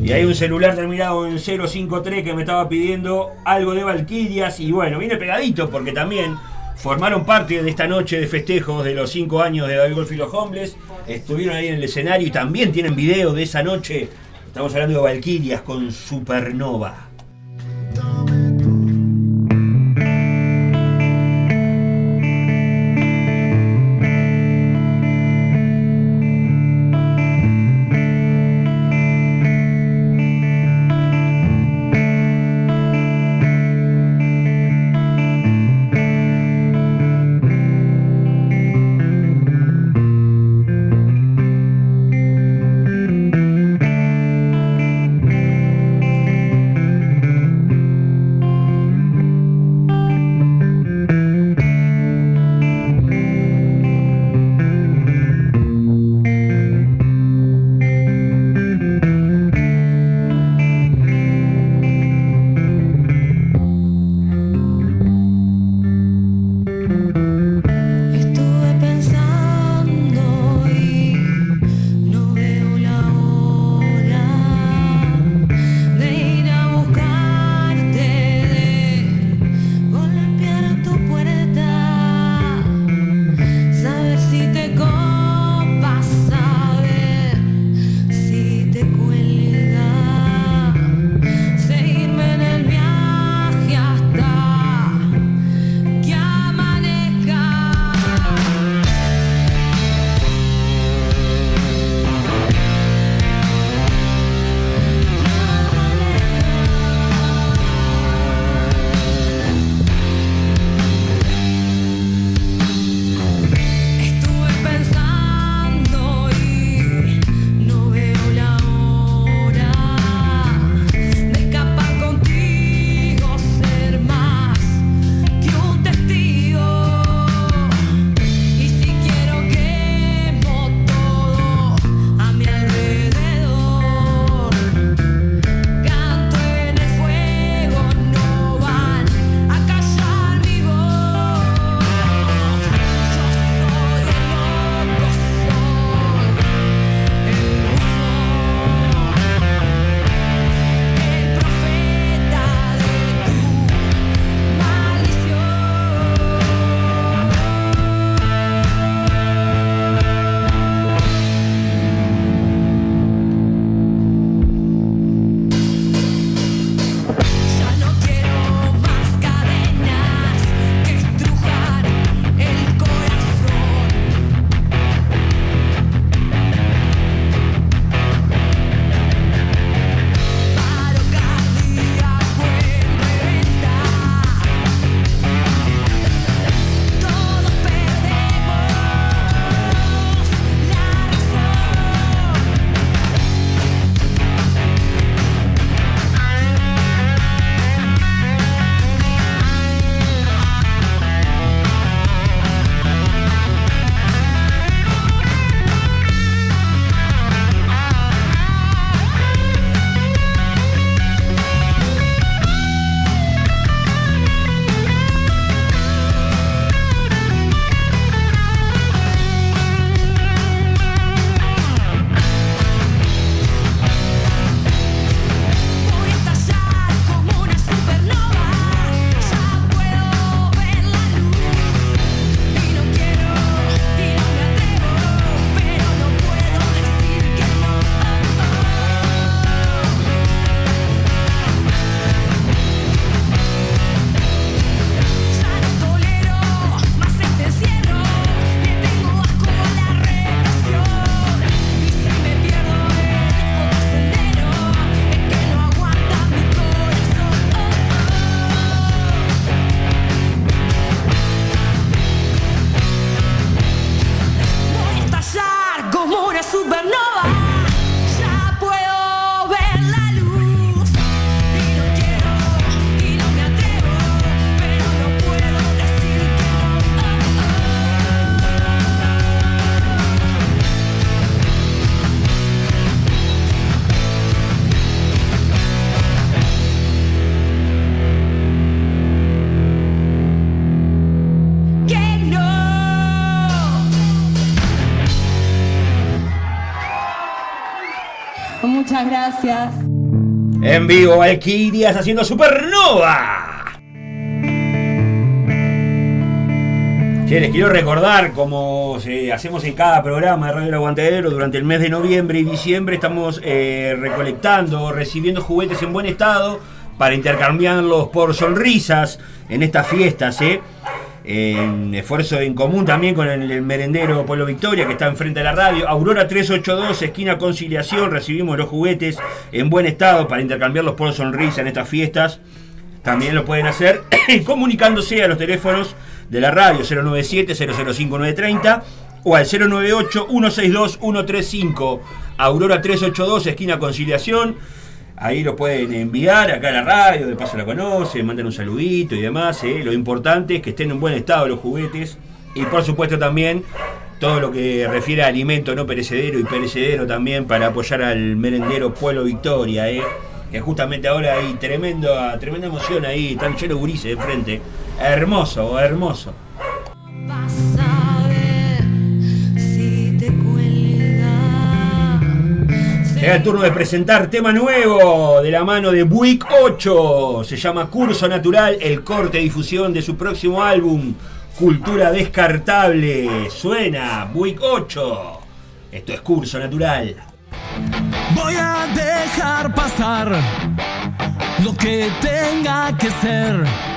Y hay un celular terminado en 053 que me estaba pidiendo algo de Valquirias. Y bueno, viene pegadito porque también formaron parte de esta noche de festejos de los 5 años de David Golf y los Homeless. Estuvieron ahí en el escenario y también tienen video de esa noche. Estamos hablando de Valquirias con Supernova. En vivo, Valkyrias haciendo Supernova. Che, les quiero recordar, como se- hacemos en cada programa de Radio El Aguantadero, durante el mes de noviembre y diciembre estamos eh, recolectando, recibiendo juguetes en buen estado para intercambiarlos por sonrisas en estas fiestas, ¿eh? En esfuerzo en común también con el, merendero Pueblo Victoria que está enfrente de la radio. Aurora 382, esquina Conciliación, recibimos los juguetes en buen estado para intercambiarlos por sonrisa en estas fiestas. También lo pueden hacer comunicándose a los teléfonos de la radio 097-005-930 o al 098-162-135 Aurora 382, esquina Conciliación. Ahí lo pueden enviar acá a la radio, de paso la conocen, mandan un saludito y demás. ¿eh? Lo importante es que estén en buen estado los juguetes y por supuesto también todo lo que refiere a alimento no perecedero y perecedero también para apoyar al merendero Pueblo Victoria. ¿eh? Que justamente ahora hay tremendo, tremenda emoción ahí, están llenos de gurises de frente. Hermoso, hermoso. Llega el turno de presentar tema nuevo de la mano de Buick 8. Se llama Curso Natural, el corte de difusión de su próximo álbum, Cultura Descartable. Suena Buick 8. Esto es Curso Natural. Voy a dejar pasar lo que tenga que ser.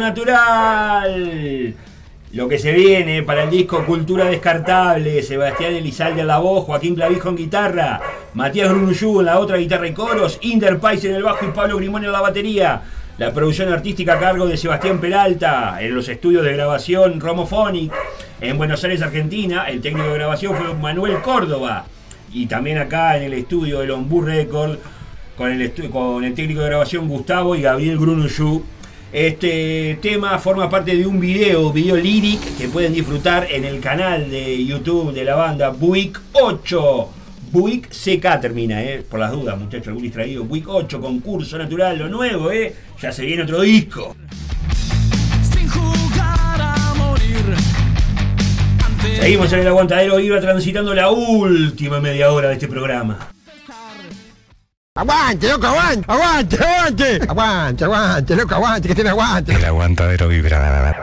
Natural. Lo que se viene para el disco Cultura Descartable, Sebastián Elizalde en la voz, Joaquín Clavijo en guitarra, Matías Grunuyú en la otra guitarra y coros, Inder Pais en el bajo y Pablo Grimón en la batería. La producción artística a cargo de Sebastián Peralta, en los estudios de grabación Romophonic, en Buenos Aires, Argentina. El técnico de grabación fue Manuel Córdoba. Y también acá en el estudio del Ombú Record, con el, con el técnico de grabación Gustavo y Gabriel Grunuyú. Este tema forma parte de un video, video lyric, que pueden disfrutar en el canal de YouTube de la banda Buick 8. Buick CK termina, eh, por las dudas, muchachos, algún distraído. Buick 8, concurso natural, lo nuevo, eh. Ya se viene otro disco. Seguimos en el aguantadero Ibra transitando la última media hora de este programa. Aguante, loco, aguante, aguante, aguante. Aguante, aguante, loco, aguante, que tiene aguante. El aguantadero vibra.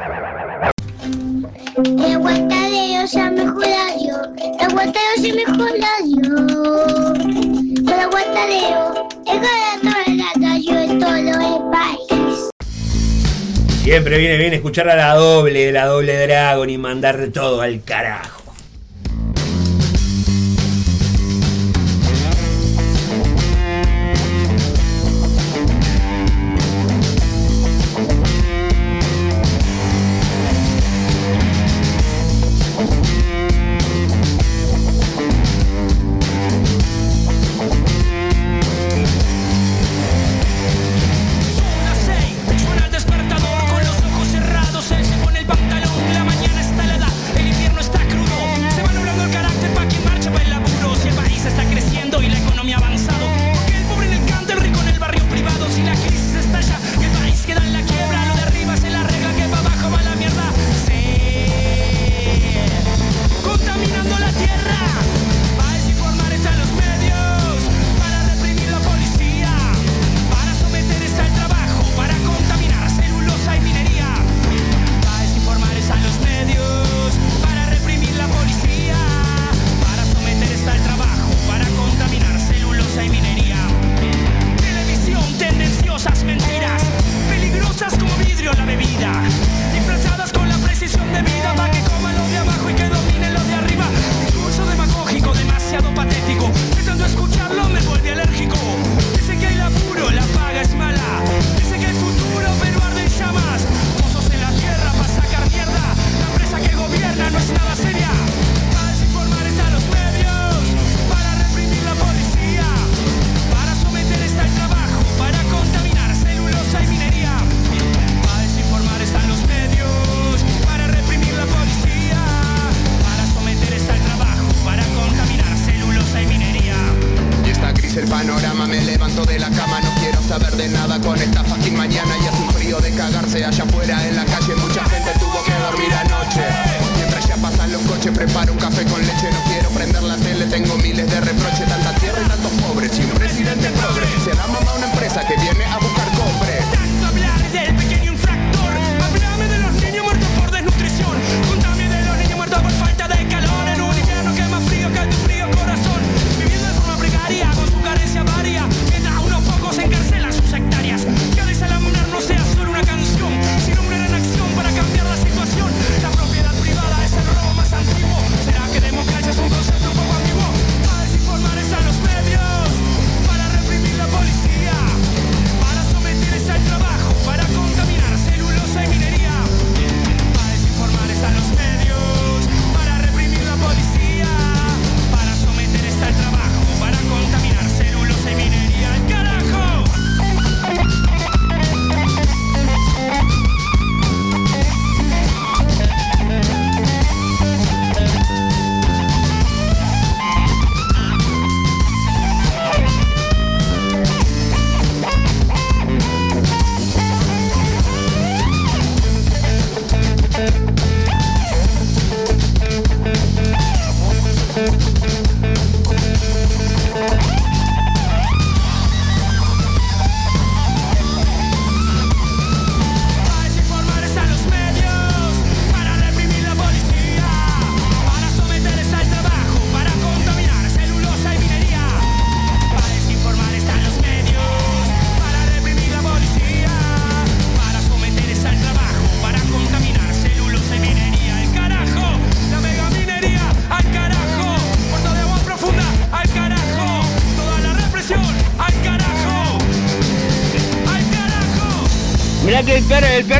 El aguantadero ya mejor adiós. El aguantadero ya mejor adiós. El aguantadero es la radio en todo el país. Siempre viene bien escuchar a la doble de la doble Dragon y mandar todo al carajo.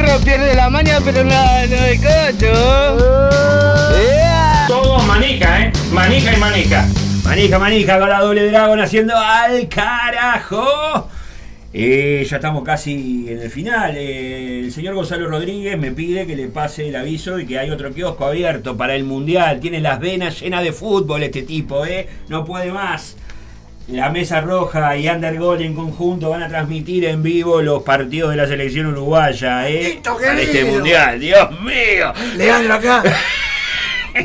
Perro, pierde la maña, pero no, no el cocho. Todo manija, ¿eh? Manija y manija. Manija, manija, con la doble dragón haciendo al carajo. Eh, ya estamos casi en el final. Eh, el señor Gonzalo Rodríguez me pide que le pase el aviso y que hay otro kiosco abierto para el mundial. Tiene las venas llenas de fútbol este tipo, ¿eh? No puede más. La Mesa Roja y Undergol en conjunto van a transmitir en vivo los partidos de la selección uruguaya, ¿eh? Para este mundial, Dios mío. Leandro acá.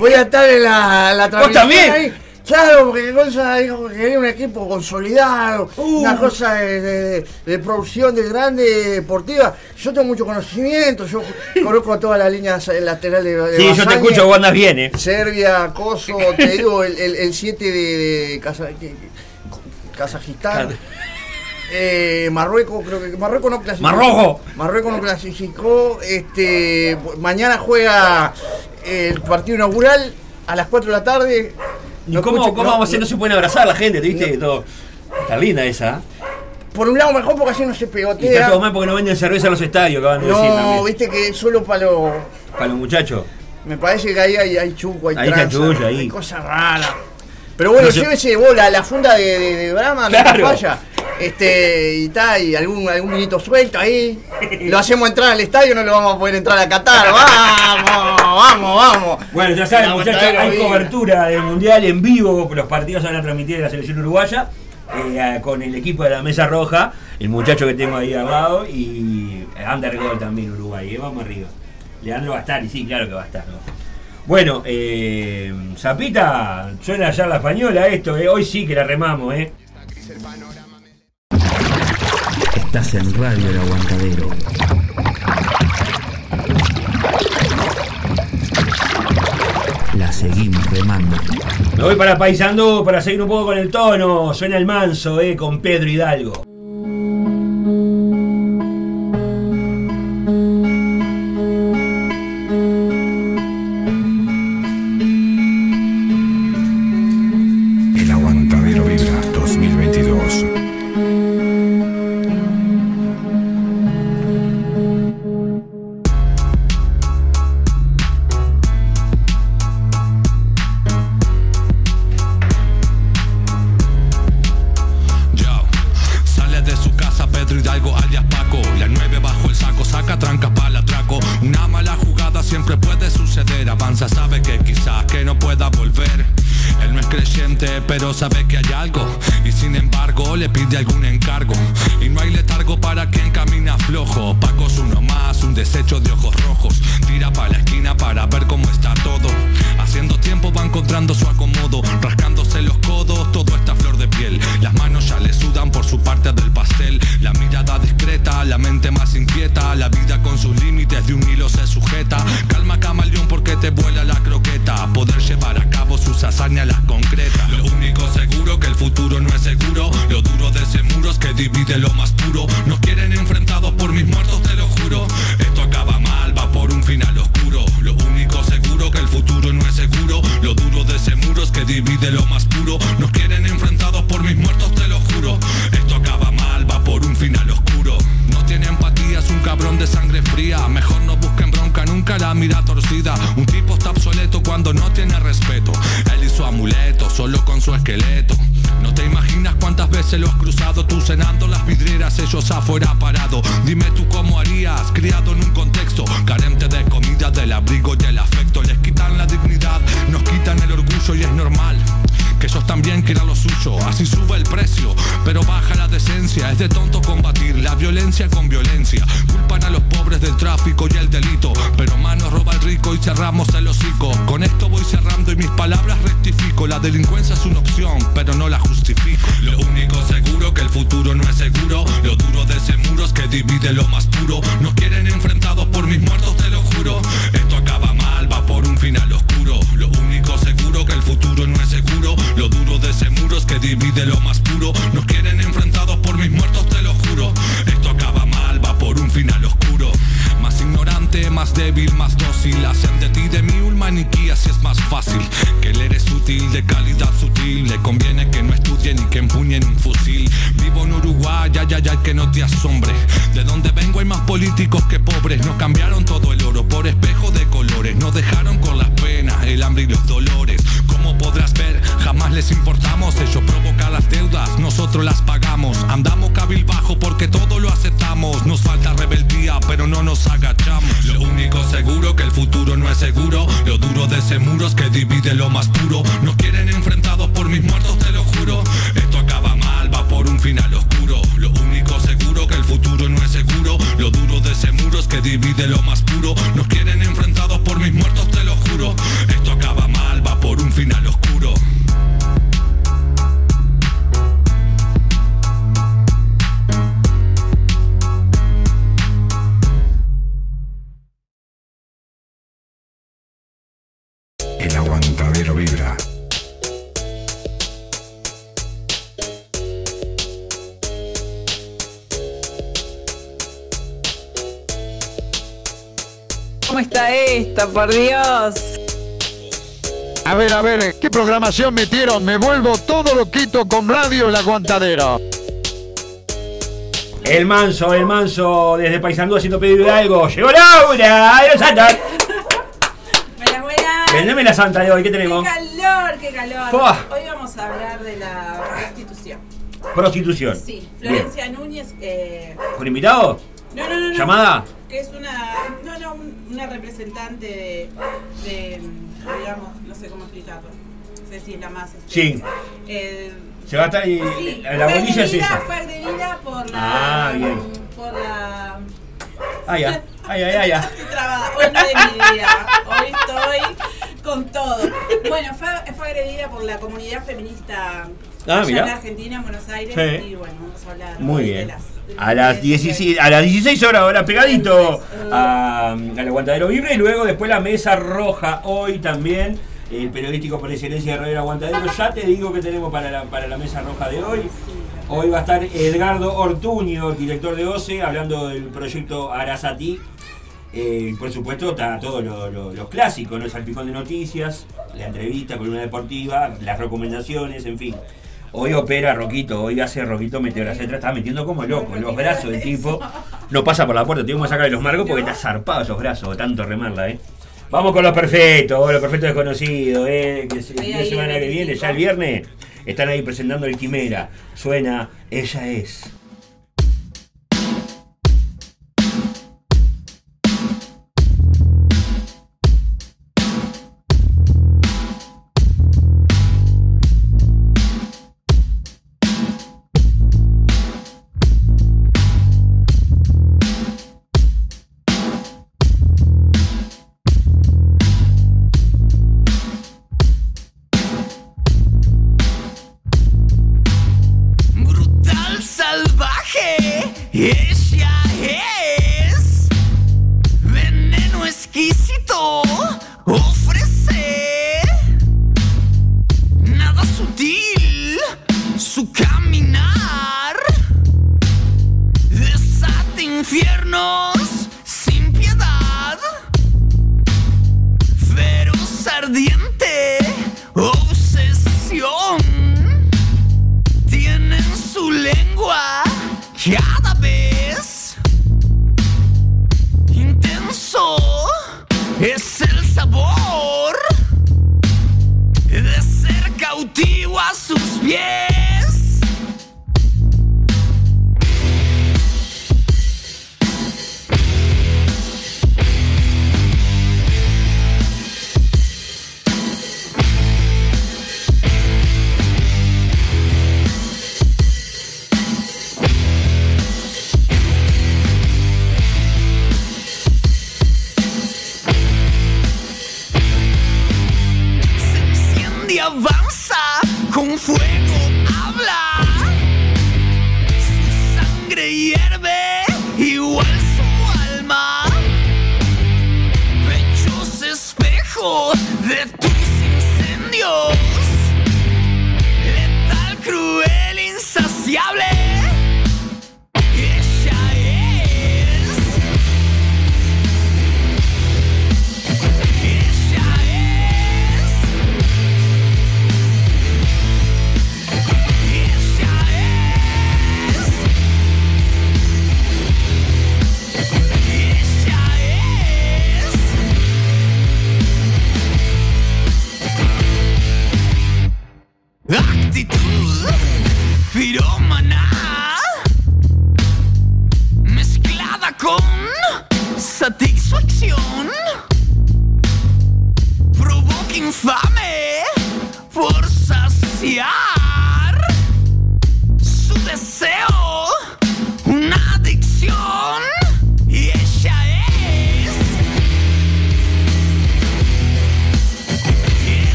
Voy a estar en la, la transmisión también? ahí. Claro, porque Gonza dijo que quería un equipo consolidado, Uh. una cosa de, de- de producción de grande deportiva. Yo tengo mucho conocimiento, yo conozco todas las líneas laterales de, Sí, yo te escucho, vos andas bien, ¿eh? Serbia, Kosovo, te digo, el 7 de, de que- que- Kazajistán. Eh, Marruecos, creo que Marruecos no clasificó. Marrojo. Marruecos no clasificó. Este, mañana juega el partido inaugural a las 4 de la tarde. ¿Y No cómo, escucho- cómo no- vamos a hacer? No se pueden abrazar la gente, ¿te viste? Todo. Está linda esa. ¿eh? Por un lado mejor porque así no se Y está pegotea. todo mal porque no venden cerveza en los estadios, acaban de decir No, también. viste que solo para los. Para los muchachos. Me parece que ahí hay, hay chuco, hay Ahí está ahí. hay cosas raras. Pero bueno, No se- llévese bola, la funda de, de, de Brahma, no Claro. falla. Este, y está, y algún, algún vinito suelto ahí. Lo hacemos entrar al estadio, no lo vamos a poder entrar a Qatar. ¡Vamos! ¡Vamos, vamos! Bueno, ya saben, muchachos, hay cobertura del mundial en vivo. Los partidos se van a transmitir de la selección uruguaya. eh, con el equipo de la Mesa Roja, el muchacho que tengo ahí al lado y Undergol también Uruguay. eh, Vamos arriba. Leandro va a estar, y sí, claro que va a estar. ¿no? Bueno, eh, Zapita, suena ya la española esto, eh. hoy sí que la remamos, ¿eh? Estás en Radio El Aguantadero. La seguimos remando. Me voy para Paisandú para seguir un poco con el tono. Suena el manso, eh, con Pedro Hidalgo. Pobres. Nos cambiaron todo el oro por espejo de colores. Nos dejaron con las penas, el hambre y los dolores. Como podrás ver, jamás les importamos. Ellos provocan las deudas, nosotros las pagamos. Andamos cabilbajo porque todo lo aceptamos. Nos falta rebeldía, pero no nos agachamos. Lo único seguro que el futuro no es seguro. Lo duro de ese muro es que divide lo más puro. Nos quieren enfrentados por mis muertos, te lo juro. Esto acaba mal, va por un final oscuro. El futuro no es seguro. Lo duro de ese muro es que divide lo más puro. Nos quieren enfrentados por mis muertos, te lo juro. Esto acaba mal, va por un final oscuro. Esta, por Dios? A ver, a ver, ¿qué programación metieron? Me vuelvo todo loquito con Radio El Aguantadero. El manso, el manso, desde Paisandú haciendo pedido de algo. Llegó Laura, ¡Ay, la santa! Buenas, buenas. Vendeme la santa de hoy, ¿qué Qué tenemos? calor, qué calor. Fua. Hoy vamos a hablar de la prostitución. Prostitución. Sí, Bien. Florencia Núñez. Eh, ¿Con invitado? No, no, no, no. ¿Llamada? Que es una. No, no, un- una representante de, de, Digamos, no sé cómo explicarlo. No sé si es la más. este, Sí. eh, Se va a estar. y- sí, la bolilla es esa. Fue agredida por la. Ah, bien. Por la. Ay, ya. Ay, ay, ay, ay. Estoy trabada. Hoy no es mi día. Hoy estoy con todo. Bueno, fue, fue agredida por la comunidad feminista Ah, allá en Argentina, en Buenos Aires. Sí. Y bueno, vamos a hablar Muy bien. de las. A las, 16, a las 16 horas, ahora pegadito al aguantadero Vibre y luego después la mesa roja hoy también. El periodístico por excelencia de Radio Aguantadero. Ya te digo que tenemos para la, para la mesa roja de hoy. Hoy va a estar Edgardo Ortuño, director de OCE, hablando del proyecto Arasati. Eh, por supuesto, está todos lo- lo- los clásicos, ¿no? El salpicón de noticias, la entrevista, columna deportiva, las recomendaciones, en fin. Hoy opera Roquito, hoy hace Roquito Meteora. Se está metiendo como loco, los brazos del tipo. No pasa por la puerta, tenemos que sacarle los marcos porque está zarpado esos brazos, tanto remarla, ¿eh? Vamos con los perfectos, los perfectos desconocidos, ¿eh? Que se- el fin de ahí, semana que 25. viene, ya el viernes, están ahí presentando el Quimera. Suena, ella es.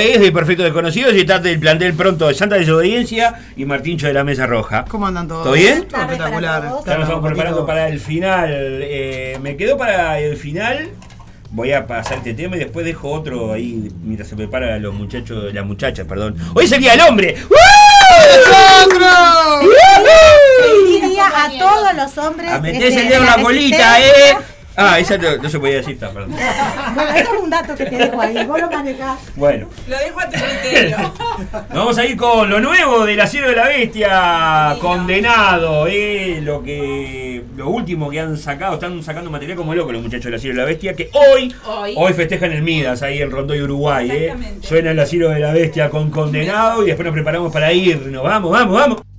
Ella es de Perfecto Desconocidos y está del plantel pronto de Santa Desobediencia y Martincho de la Mesa Roja. ¿Cómo andan todos? ¿Todo bien? Todo espectacular. Ya nos Claro, estamos preparando para el final. Eh, me quedo para el final. Voy a pasar este tema y después dejo otro ahí mientras se prepara los muchachos, las muchachas, perdón. Hoy es el día del hombre. Feliz día a todos los hombres. A meterse este, el dedo en de la colita, eh. Ah, esa no, no se podía decir, está, perdón. Bueno, eso es un dato que te dejo ahí. Vos lo manejás. Bueno. Lo dejo a tu criterio. Vamos a ir con lo nuevo de la Cielo de la Bestia, condenado, eh, lo que lo último que han sacado, están sacando material como loco los muchachos de la Cielo de la Bestia, que hoy, Hoy. hoy, festejan el Midas ahí en Rondoy, Uruguay, eh. Suena la Cielo de la Bestia con condenado y después nos preparamos para irnos. Vamos, vamos, vamos.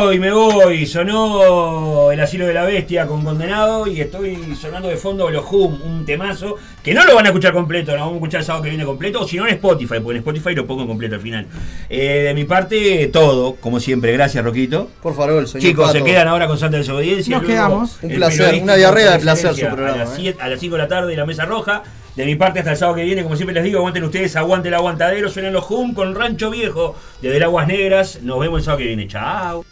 Voy, me voy. Sonó El Asilo de la Bestia con Condenado y estoy sonando de fondo los Hum, un temazo que no lo van a escuchar completo, lo vamos a escuchar el sábado que viene completo, o si no en Spotify, porque en Spotify lo pongo completo al final. Eh, de mi parte, todo, como siempre. Gracias, Roquito. Por favor, señor Chicos, se quedan ahora con Santa Desobediencia. Nos luego quedamos. Un placer, una diarrea de placer su programa, A las, ¿eh? 7 a las 5 de la tarde, la Mesa Roja. De mi parte, hasta el sábado que viene, como siempre les digo, aguanten ustedes, aguante el aguantadero, suenan los Hum con Rancho Viejo, desde el Aguas Negras. Nos vemos el sábado que viene. Chao.